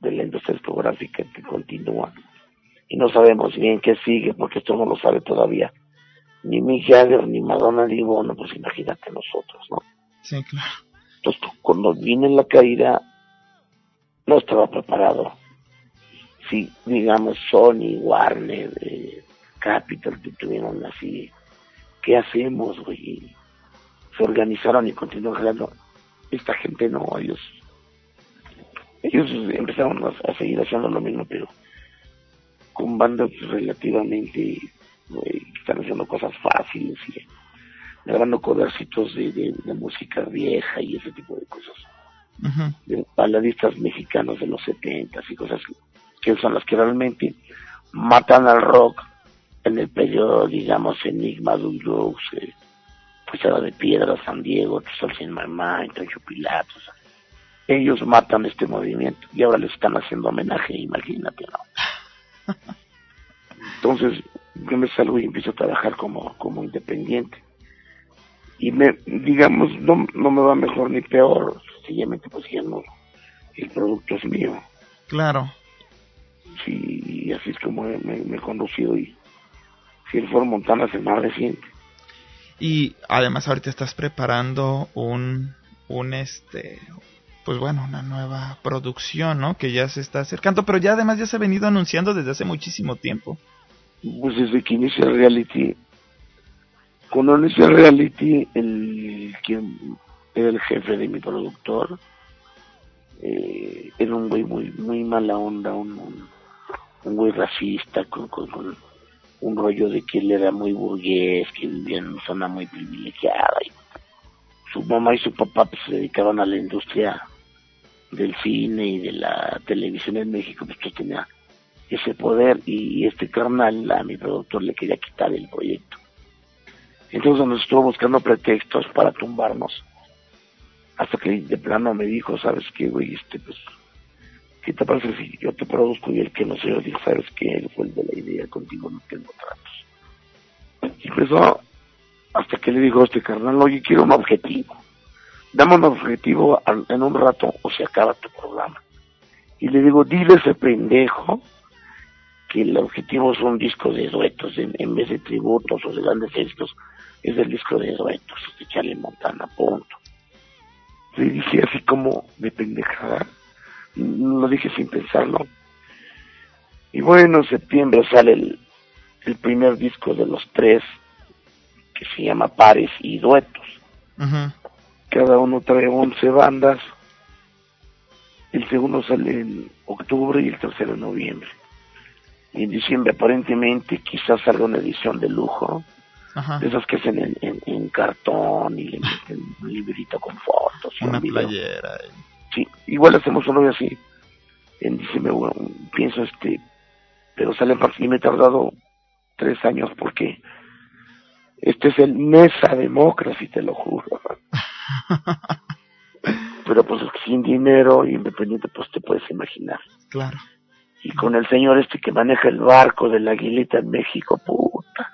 de la industria discográfica que continúa, y no sabemos bien qué sigue, porque esto no lo sabe todavía ni Mick Jagger, ni Madonna, ni Bono, pues imagínate nosotros, ¿no? Sí, claro. Entonces, cuando viene la caída, no estaba preparado si digamos Sony, Warner, eh, Capital que tuvieron así, ¿qué hacemos, güey? Se organizaron y continuaron jalando. Esta gente no, ellos, ellos empezaron a, seguir haciendo lo mismo, pero con bandas relativamente, que están haciendo cosas fáciles y grabando codercitos de, de, música vieja y ese tipo de cosas. De baladistas mexicanos de los 70 y cosas que son las que realmente matan al rock en el periodo, digamos, Enigma, Dulux, eh, pues era de Piedra, San Diego, Sol Sin Mamá, Entonces Pilatos. Ellos matan este movimiento y ahora le están haciendo homenaje, imagínate, ¿no? Entonces, yo me salgo y empiezo a trabajar como, como independiente. Y me, digamos, no, no me va mejor ni peor, sencillamente pues ya no, el producto es mío. Claro y así es como me, he conducido y si el Ford Montana el más reciente. Y además ahorita estás preparando un, un este, pues bueno, una nueva producción, ¿no? Que ya se está acercando, pero ya además ya se ha venido anunciando desde hace muchísimo tiempo. Pues desde que inicia el reality, cuando inicia el reality, el quien era el jefe de mi productor, eh, era un güey muy, muy mala onda, un un güey racista, con, con, un rollo de que él era muy burgués, que vivía en una zona muy privilegiada. Y su mamá y su papá pues, se dedicaban a la industria del cine y de la televisión en México, pues que tenía ese poder y este carnal, a mi productor, le quería quitar el proyecto. Entonces nos estuvo buscando pretextos para tumbarnos. Hasta que de plano me dijo, ¿sabes qué, güey? Este, pues ¿qué te parece si yo te produzco y el que no sé, yo digo, sabes que él fue el de la idea, contigo no tengo tratos. Y empezó hasta que le dijo a este carnal, oye, quiero un objetivo. Dame un objetivo en un rato o se acaba tu programa. Y le digo, dile a ese pendejo que el objetivo es un disco de duetos, en, vez de tributos o de grandes discos, es el disco de duetos, de Charlie Montana, punto. Le dije así como de pendejada, lo dije sin pensarlo. Y bueno, en septiembre sale el, el primer disco de los tres, que se llama Pares y Duetos. Cada uno trae 11 bandas. El segundo sale en octubre y el tercero en noviembre. Y en diciembre aparentemente quizás salga una edición de lujo. De esas que hacen en, cartón y le meten un librito con fotos. una playera. Sí, igual hacemos uno así. En diciembre, bueno, pienso este, pero sale y me he tardado tres años porque Este es el Mesa Democracy, te lo juro. Pero pues sin dinero, independiente, pues te puedes imaginar. Claro. Y con el señor este que maneja el barco de la Aguilita en México, puta.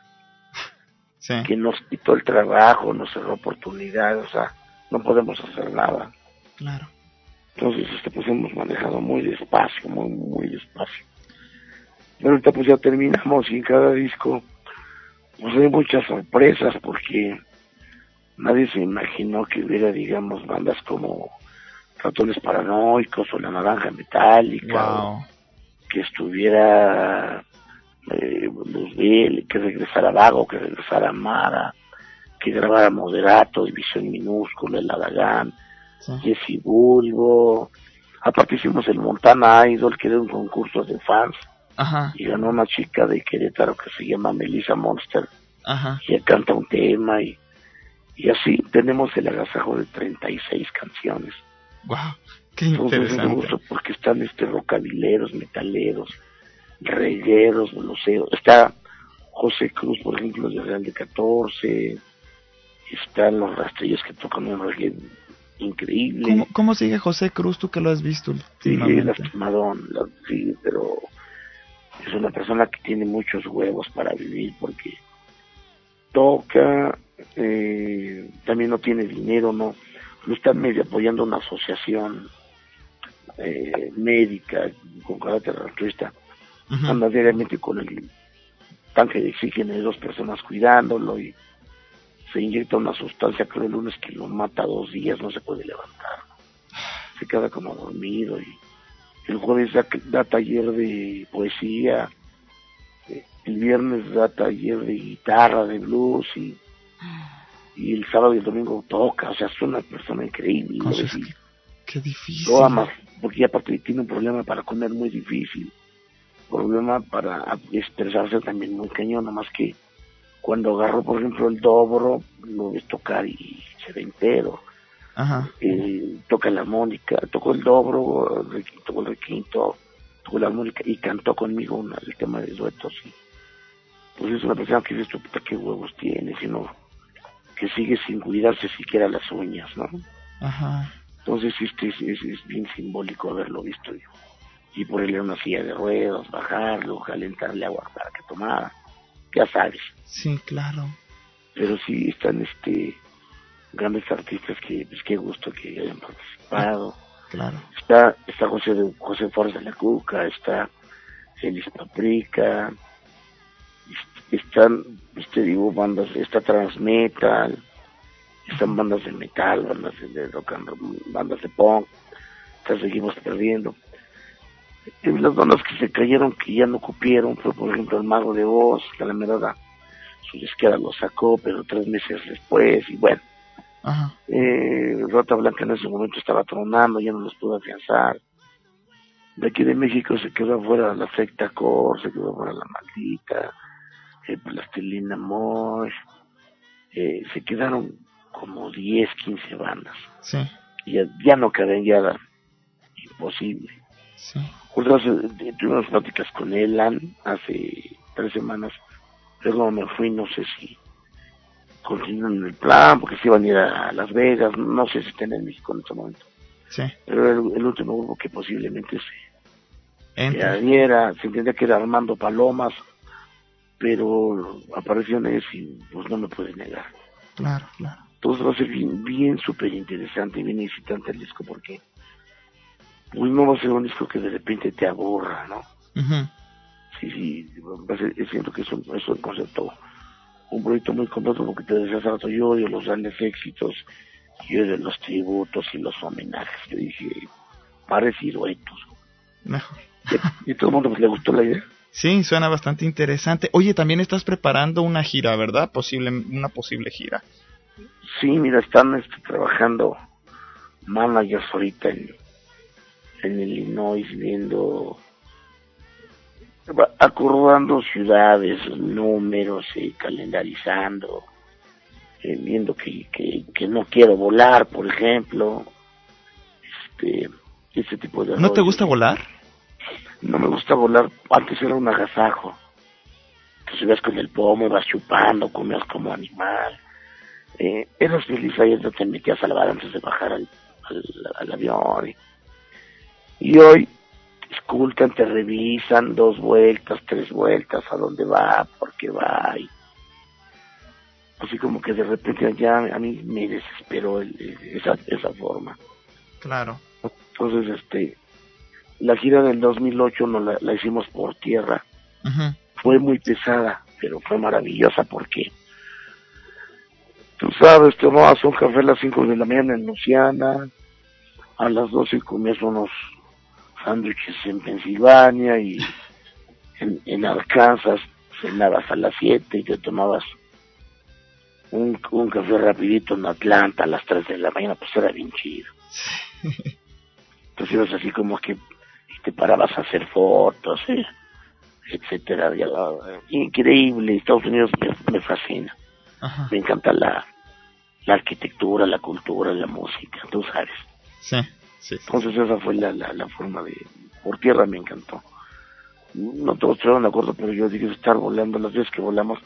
Sí. Que nos quitó el trabajo, nos cerró oportunidades, o sea, no podemos hacer nada. Claro. Entonces, este, pues hemos manejado muy despacio, muy, muy despacio. Pero ahorita pues ya terminamos y en cada disco pues hay muchas sorpresas porque nadie se imaginó que hubiera, digamos, bandas como Ratones Paranoicos o La Naranja Metálica, Wow. que estuviera eh, Luzbel, que regresara Vago, que regresara Mara, que grabara Moderato, División Minúscula, El Adagán, Sí. Bulbo. Aparte hicimos el Montana Idol, que era un concurso de fans, Ajá. y ganó una chica de Querétaro que se llama Melissa Monster, Ajá. y ella canta un tema, y, y así tenemos el agasajo de 36 canciones. Wow. Qué Entonces interesante. gusta porque están este rockabileros, metaleros, regueros, bluseros. Está José Cruz, por ejemplo, de Real de 14. Están los rastrillos que tocan un reggae increíble. ¿Cómo, cómo sigue José Cruz, tú que lo has visto últimamente? lastimadón, la- sí, pero es una persona que tiene muchos huevos para vivir porque toca, eh, también no tiene dinero, no, lo están medio apoyando una asociación eh, médica con carácter altruista, anda diariamente con el tanque de oxígeno de dos personas cuidándolo y se inyecta una sustancia creo el lunes que lo mata dos días, no se puede levantar, se queda como dormido y el jueves da, da taller de poesía, el viernes da taller de guitarra, de blues y, y el sábado y el domingo toca, o sea, es una persona increíble. Cosas que- Qué difícil. lo amas, porque aparte tiene un problema para comer muy difícil, problema para expresarse también muy cañón, nomás que cuando agarro, por ejemplo, el dobro, lo ves tocar y se ve entero. Ajá. Eh, toca la armónica, tocó el dobro, tocó el requinto, tocó la armónica y cantó conmigo una, el tema de duetos. Y, pues es una persona que dices, puta, qué huevos tiene, sino que sigue sin cuidarse siquiera las uñas, ¿no? Ajá. Entonces este es, es, es bien simbólico haberlo visto yo. Y ponerle una silla de ruedas, bajarlo, calentarle agua para que tomara, ya sabes. Sí, claro. Pero sí están este grandes artistas que, pues qué gusto que hayan participado. Claro. Está, está José, José Forza de la Cuca, está Feliz Paprika, est- están, este digo, bandas, está Transmetal, están bandas de metal, bandas de, rock and roll, bandas de punk, ya seguimos perdiendo. Las bandas que se cayeron, que ya no cupieron, fue por ejemplo el Mago de Oz, que a la su izquierda lo sacó, pero tres meses después, y bueno, Ajá. eh, Rota Blanca en ese momento estaba tronando, ya no los pudo afianzar. De aquí de México se quedó afuera la secta Cor, se quedó afuera la maldita, eh, Plastilina Mosh, eh, se quedaron como 10, 15 bandas. Sí. Y ya, ya no caben, ya era imposible. Sí. Hace, eh, tuvimos pláticas con Elan hace tres semanas, pero me fui, no sé si continúan el plan, porque se iban a ir a Las Vegas, no sé si están en México en este momento. Sí. Pero el, el último grupo que posiblemente se Entra. adhiera, se entendía que era Armando Palomas, pero apareció en ese y pues no me puede negar. Claro, claro. Entonces va a ser bien, bien súper interesante y bien excitante el disco porque no va a ser un disco que de repente te aburra, ¿no? Sí, sí, va a ser- siento que es un, es un concepto, un proyecto muy completo porque te decía hace rato, yo odio los grandes éxitos, yo odio los tributos y los homenajes. Yo dije, pares y duetos. Mejor. Y, y todo el mundo pues, le gustó la idea. Sí, suena bastante interesante. Oye, también estás preparando una gira, ¿verdad? Posible, una posible gira. Sí, mira, están este, trabajando managers ahorita en, en Illinois viendo, acordando ciudades, números, eh, calendarizando, eh, viendo que, que, que no quiero volar, por ejemplo, este, ese tipo de ¿No te gusta volar? No me gusta volar, antes era un agasajo. te subías con el pomo, ibas chupando, comías como animal. Eh, eras feliz ahí donde te metías a lavar antes de bajar al, al, avión. Y, hoy escultan, te revisan dos vueltas, tres vueltas, a dónde va, por qué va. Y, así como que de repente ya a mí me desesperó esa, esa forma. Claro. Entonces, este, la gira del 2008 no la, la hicimos por tierra. Fue muy pesada, pero fue maravillosa porque, tú sabes, tomabas un café a las 5 de la mañana en Luciana, a las 12 comías unos sándwiches en Pensilvania y en, en Arkansas cenabas a las 7 y te tomabas un, un café rapidito en Atlanta a las 3 de la mañana, pues era bien chido. Entonces ibas así como que te parabas a hacer fotos, ¿eh? etcétera. Increíble, Estados Unidos me, fascina. Me encanta la, la arquitectura, la cultura, la música, tú sabes. Sí, sí. Entonces esa fue la, la, forma de... Por tierra me encantó. No todos estuvieron de acuerdo, pero yo dije estar volando. Las veces que volamos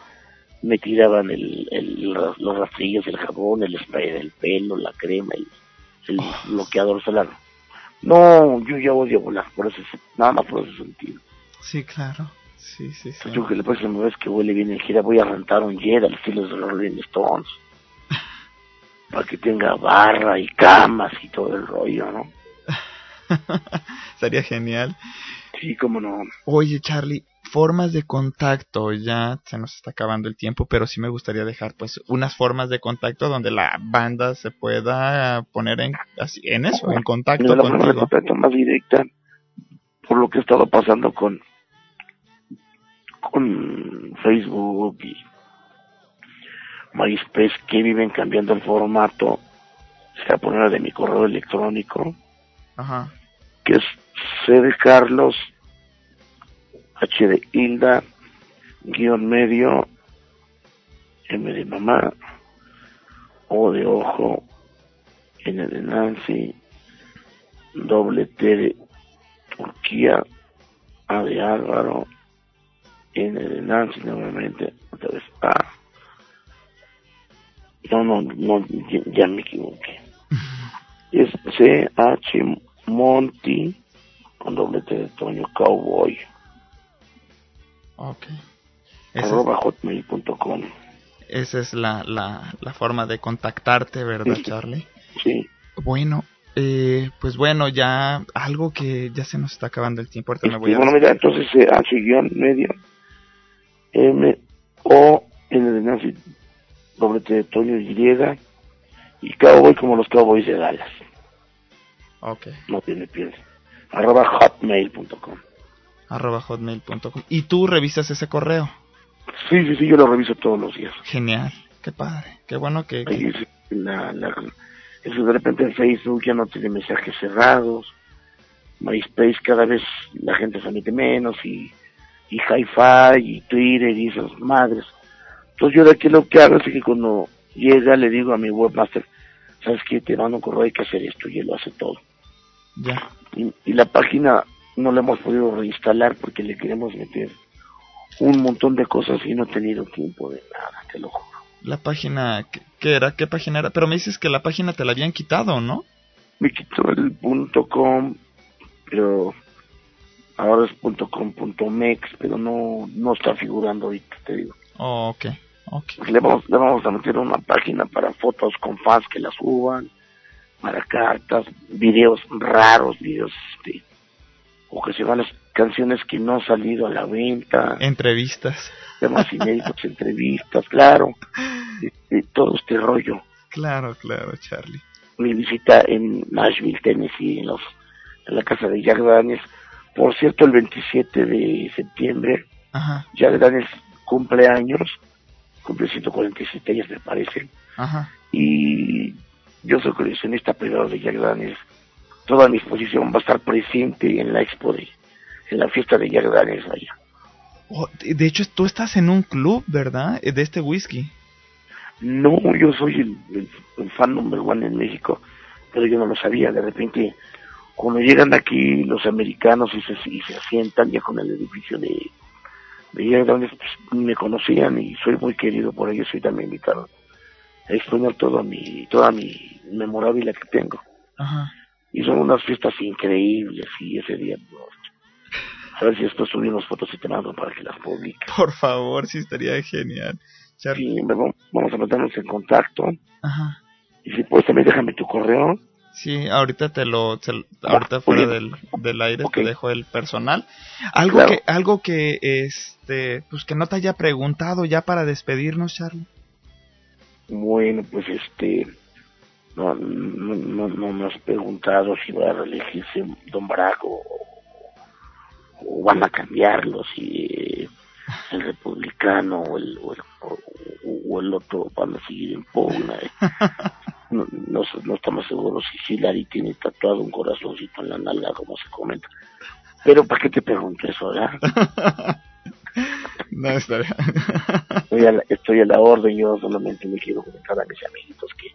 me tiraban el, el, los rastrillos, el jabón, el spray del pelo, la crema, el, el oh. bloqueador solar. No, yo ya odio volar, por ese, nada más por ese sentido. Sí, claro. Sí, sí, sí. Yo que la próxima vez que huele bien en gira voy a rentar un jet al estilo de los Rolling Stones. Para que tenga barra y camas y todo el rollo, ¿no? Sería genial. Sí, cómo no. Oye, Charlie, formas de contacto, ya se nos está acabando el tiempo, pero sí me gustaría dejar pues unas formas de contacto donde la banda se pueda poner en, así, en eso, en contacto la forma de contacto más directa, por lo que he estado pasando con, con Facebook y MySpace, que viven cambiando el formato, se poner de mi correo electrónico, Ajá. que es C de Carlos H de Hilda, guion medio, M de mamá, O de ojo, N de Nancy, doble T de Turquía, A de Álvaro, N de Nancy nuevamente, otra vez A. No, no, no, ya, me equivoqué. Es C H Monty con doble T de Toño Cowboy. Ok. Arroba hotmail.com. Esa es la, la, la, forma de contactarte, ¿verdad, Charlie? Sí. Bueno, eh, pues bueno, ya algo que ya se nos está acabando el tiempo. Ahorita me voy a... Bueno, mira, entonces eh, H medio M O N de Nancy doble T de Toño Y y Cowboy como los Cowboys de Dallas. Ok. No tiene piel. Arroba hotmail.com arroba hotmail.com. ¿Y tú revisas ese correo? Sí, sí, sí, yo lo reviso todos los días. Genial, qué padre, qué bueno que... la, eso de repente en Facebook ya no tiene mensajes cerrados, MySpace cada vez la gente se mete menos y, y Hi-Fi y Twitter y esas madres. Entonces yo de aquí lo que hago es que cuando llega le digo a mi webmaster, ¿sabes qué? Te mando un correo, hay que hacer esto y él lo hace todo. Ya. y la página no lo hemos podido reinstalar porque le queremos meter un montón de cosas y no he tenido tiempo de nada, te lo juro. La página, ¿qué era? ¿Qué página era? Pero me dices que la página te la habían quitado, ¿no? Me quitó el punto .com, pero ahora es punto .com punto pero no, no está figurando ahorita, te digo. Oh, ok, Le vamos, le vamos a meter una página para fotos con fans que la suban, para cartas, videos raros, videos este, ocasionales canciones que no han salido a la venta. Entrevistas. Temas inéditos, entrevistas, claro. Y, todo este rollo. Claro, claro, Charlie. Mi visita en Nashville, Tennessee, en, los, en la casa de Jack Daniels. Por cierto, el 27 de septiembre, Ajá. Jack Daniels cumple años, cumple 147 años me parece. Ajá. Y yo soy coleccionista privado de Jack Daniels toda mi exposición va a estar presente en la expo de, en la fiesta de Jack Daniels allá. Oh, de hecho, tú estás en un club, ¿verdad? Eh, de este whisky. No, yo soy el, el, fan number one en México, pero yo no lo sabía. De repente, cuando llegan aquí los americanos y se, y se asientan ya con el edificio de, veía donde pues, me conocían y soy muy querido por ellos y también me invitaron a exponer toda mi, toda mi memorabilia que tengo. Ajá. Y son unas fiestas increíbles y ese día, pues, a ver si después subimos fotos y te mando para que las publique. Por favor, sí estaría genial. Sí, vamos- vamos a meternos en contacto. Ajá. Y si puedes también déjame tu correo. Sí, ahorita te lo, te ahorita fuera del, del aire te dejo el personal. Algo Claro. que, algo que, este, pues que no te haya preguntado ya para despedirnos, Charlie. Bueno, pues este, no, no, no, no me has preguntado si va a reelegirse Don Braco o, o van a cambiarlo, si el republicano o el, o, el, o- o el otro van a seguir en pugna. No, no, no estamos seguros si Hillary tiene tatuado un corazoncito en la nalga, como se comenta. Pero ¿para qué te pregunto eso, verdad? No estaría. estoy a, la, estoy a la orden, yo solamente me quiero comentar a mis amiguitos que,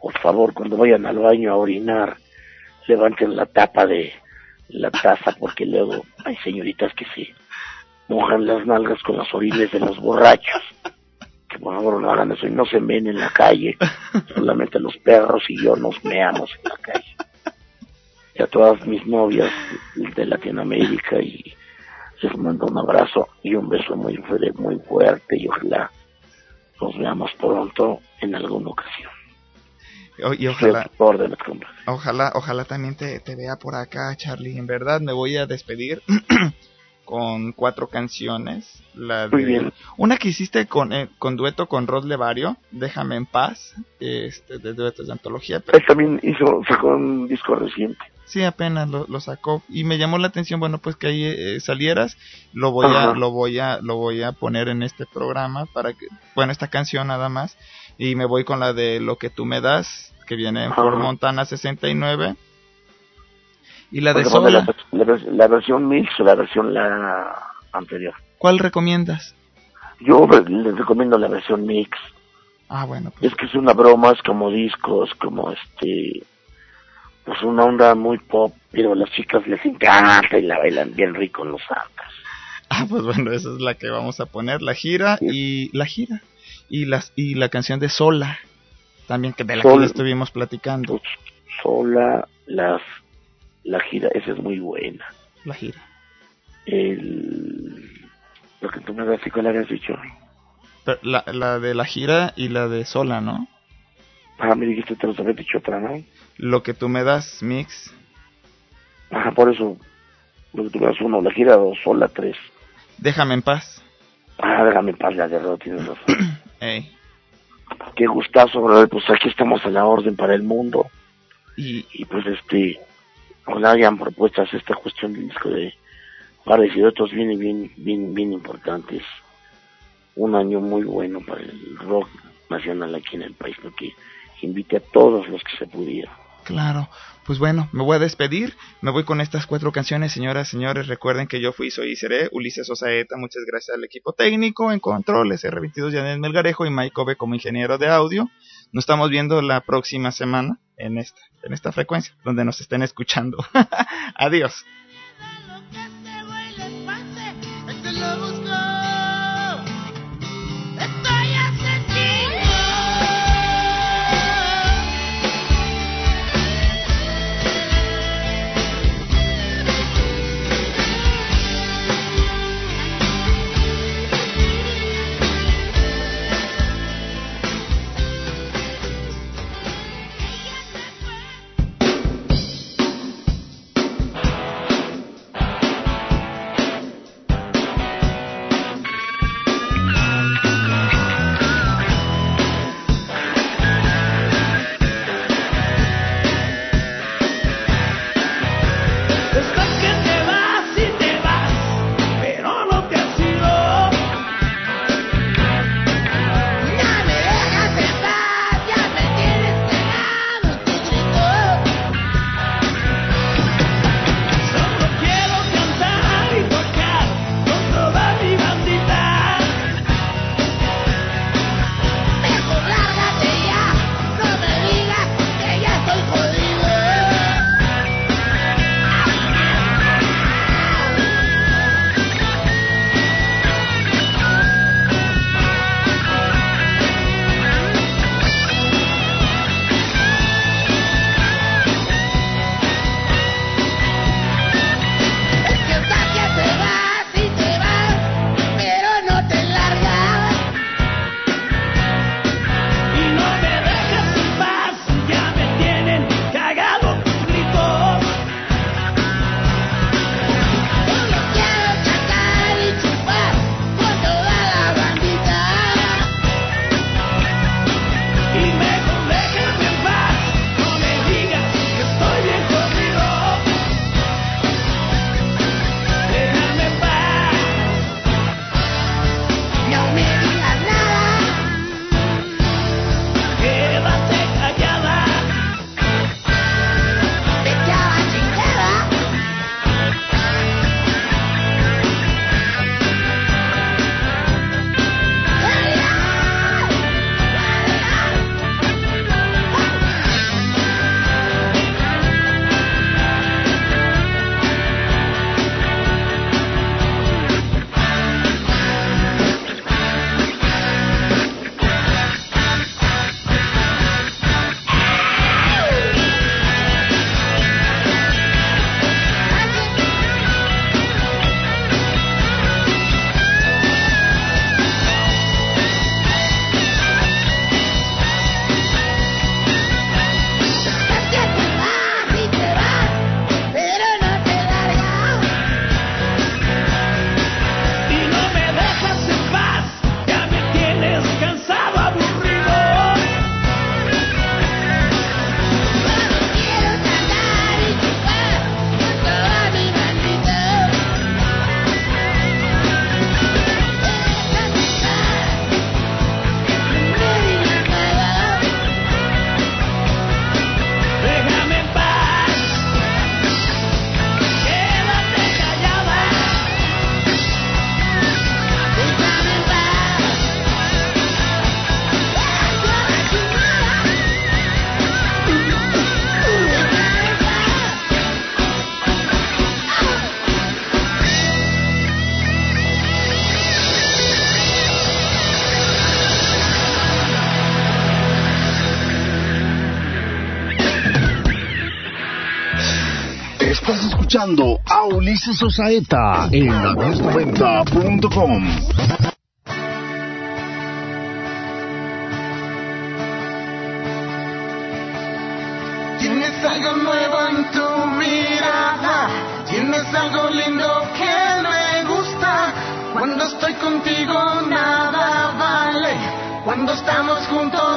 por favor, cuando vayan al baño a orinar, levanten la tapa de la taza, porque luego hay señoritas que se mojan las nalgas con las orines de los borrachos. Que por favor no hagan eso y no se meen en la calle. Solamente los perros y yo nos meamos en la calle. Y a todas mis novias de Latinoamérica y les mando un abrazo y un beso muy, fuerte- muy fuerte y ojalá nos veamos pronto en alguna ocasión. Y ojalá, ojalá, ojalá también te, te vea por acá, Charlie. En verdad me voy a despedir con cuatro canciones. La Muy bien. Una que hiciste con, eh, con dueto con Rod Levario, Déjame en paz, este, de duetos de antología. Pero Él también hizo, sacó un disco reciente. sí, apenas lo, lo sacó y me llamó la atención, bueno, pues que ahí eh, salieras. Lo voy a, lo voy a, lo voy a poner en este programa para que, bueno, esta canción nada más. Y me voy con la de Lo que tú me das, que viene en. Ford Montana 69. Y la de Sola, la, la vers- la versión mix o la versión la anterior. ¿cuál recomiendas? Yo les recomiendo la versión mix. Ah, bueno, pues Es que es una broma, es como discos, como este, pues una onda muy pop, pero a las chicas les encanta y la bailan bien rico en los arcas. Ah, pues bueno, esa es la que vamos a poner, la gira y la gira y las y la canción de Sola, también que de la que Sol- ya estuvimos platicando, sola, las, la gira, esa es muy buena. la gira. El, lo que tú me das, ¿y cuál habías dicho? La, la de la gira y la de Sola, ¿no? Ah, me dijiste, te los había dicho otra, ¿no? Lo que tú me das, Mix. Ajá, por eso, lo que tú me das uno, la gira dos, sola tres. Déjame en paz. Ah, déjame en paz, la de Rod, tienes razón. Ey. Qué gustazo, brother, pues aquí estamos a la orden para el mundo. Y, y pues este ojalá hayan propuestas esta cuestión del disco de pares y otros bien bien bien importantes un año muy bueno para el rock nacional aquí en el país ¿no? que invite a todos los que se pudiera Claro, pues bueno, me voy a despedir, me voy con estas cuatro canciones, señoras, señores, recuerden que yo fui, soy y seré Ulises Osaeta, muchas gracias al equipo técnico, en controles, R22 Janet Melgarejo y Mike Ove como ingeniero de audio, nos estamos viendo la próxima semana en esta, en esta frecuencia, donde nos estén escuchando, adiós. escuchando a Ulises Osaeta en abiertoventa.com. Tienes algo nuevo en tu mirada, tienes algo lindo que me gusta. Cuando estoy contigo nada vale, cuando estamos juntos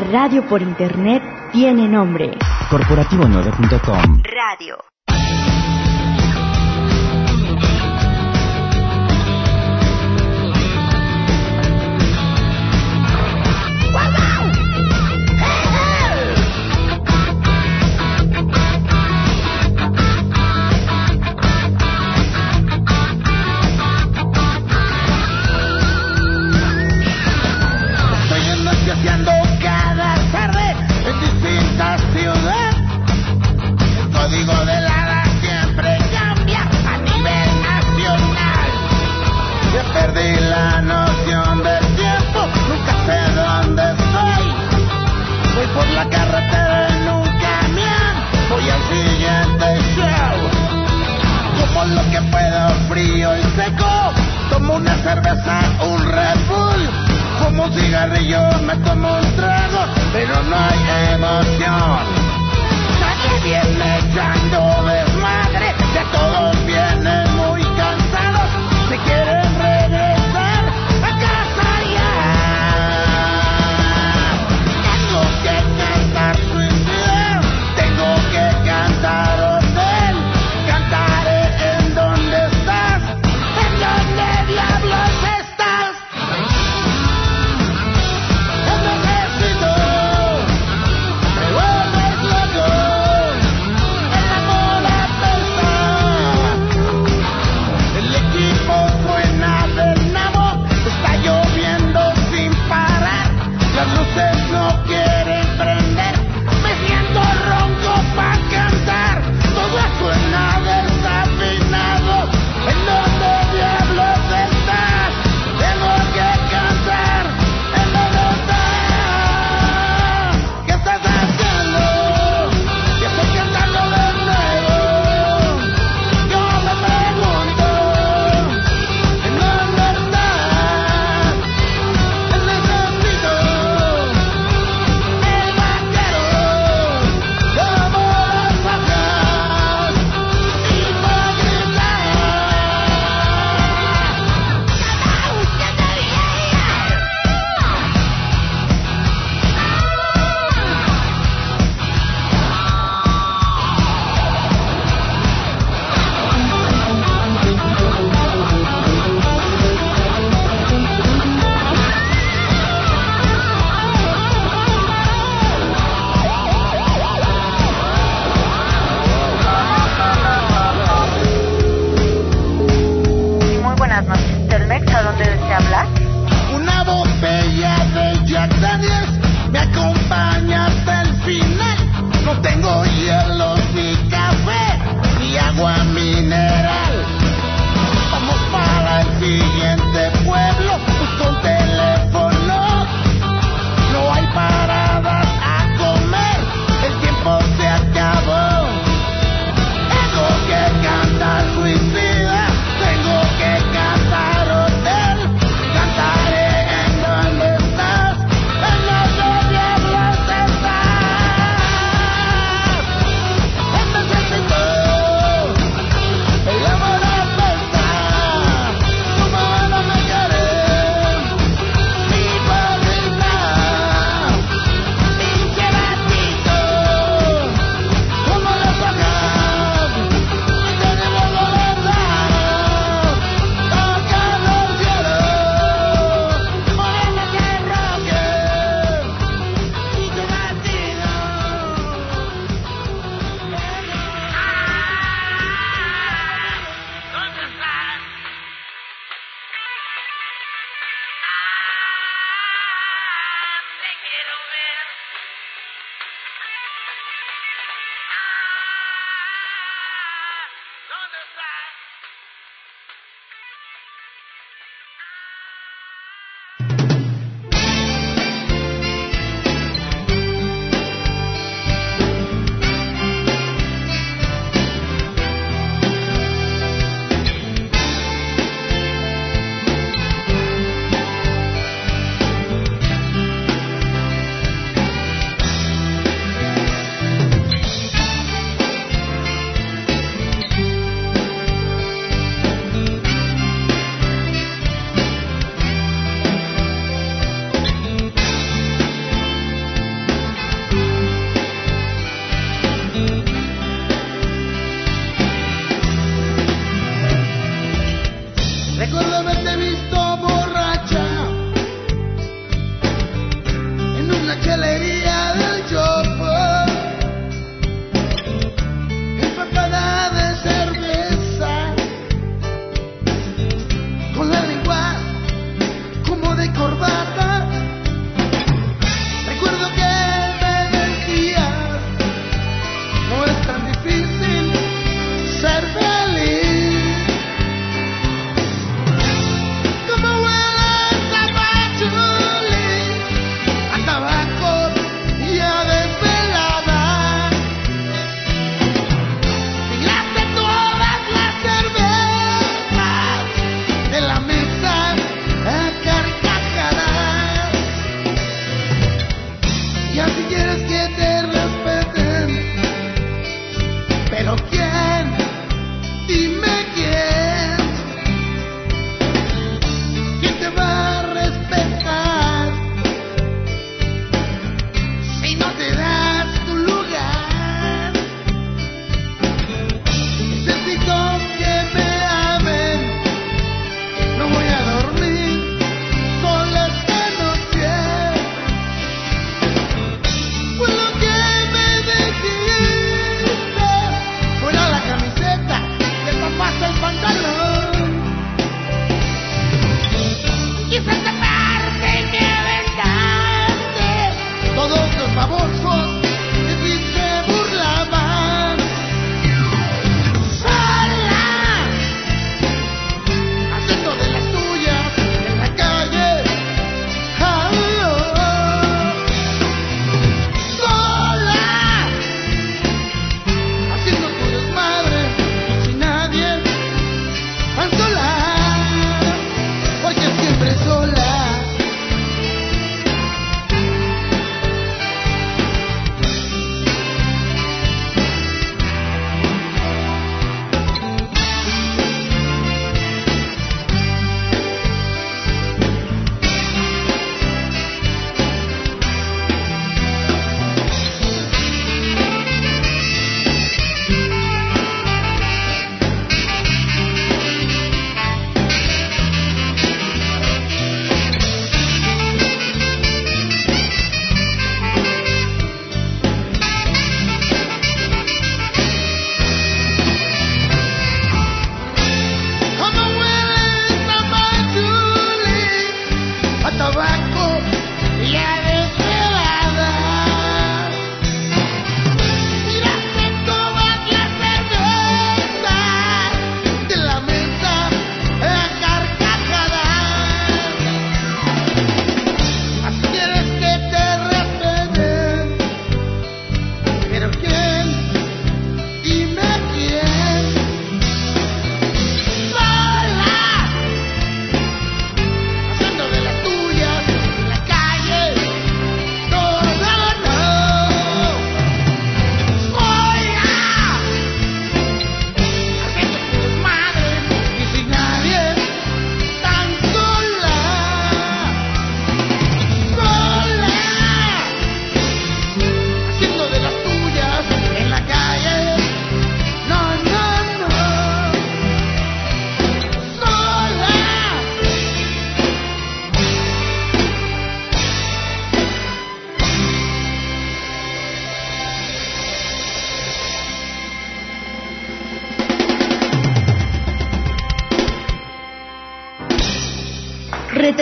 radio por internet tiene nombre. Corporativo9.com Radio. cerveza, un Red Bull. Como un cigarrillo me tomo un trago, pero no hay emoción. Nadie viene echando desmadre, que todos vienen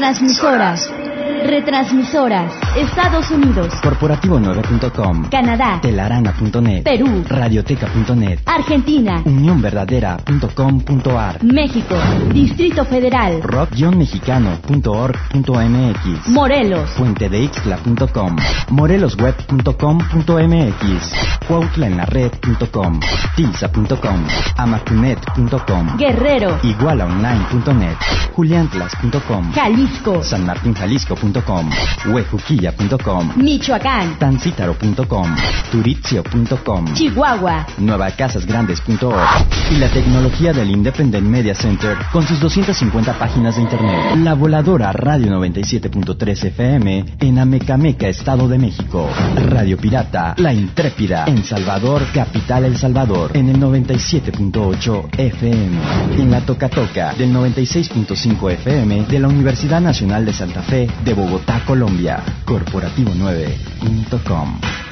Retransmisoras. Retransmisoras. Estados Unidos. Corporativo9.com. Canadá. Telarana.net. Perú. Radioteca.net. Argentina. Unionverdadera.com.ar. México. Distrito Federal. rock-mexicano.org.mx. Morelos. Puentedeixtla.com. morelosweb.com.mx. cuautlaenlared.com. Tilsa.com. amacunet.com. Guerrero. igualaonline.net. juliantlas.com. Jalisco. sanmartinjalisco.com. huejuquilla.com. Michoacán. tancítaro.com. turitzio.com. Chihuahua. nuevacasasgrandes.org y la tecnología del Independent Media Center con sus 250 páginas de internet. La voladora Radio 97.3 FM en Amecameca, Estado de México. Radio Pirata, La Intrépida en Salvador, Capital El Salvador en el 97.8 FM. En la Toca Toca del 96.5 FM de la Universidad Nacional de Santa Fe de Bogotá, Colombia. Corporativo9.com.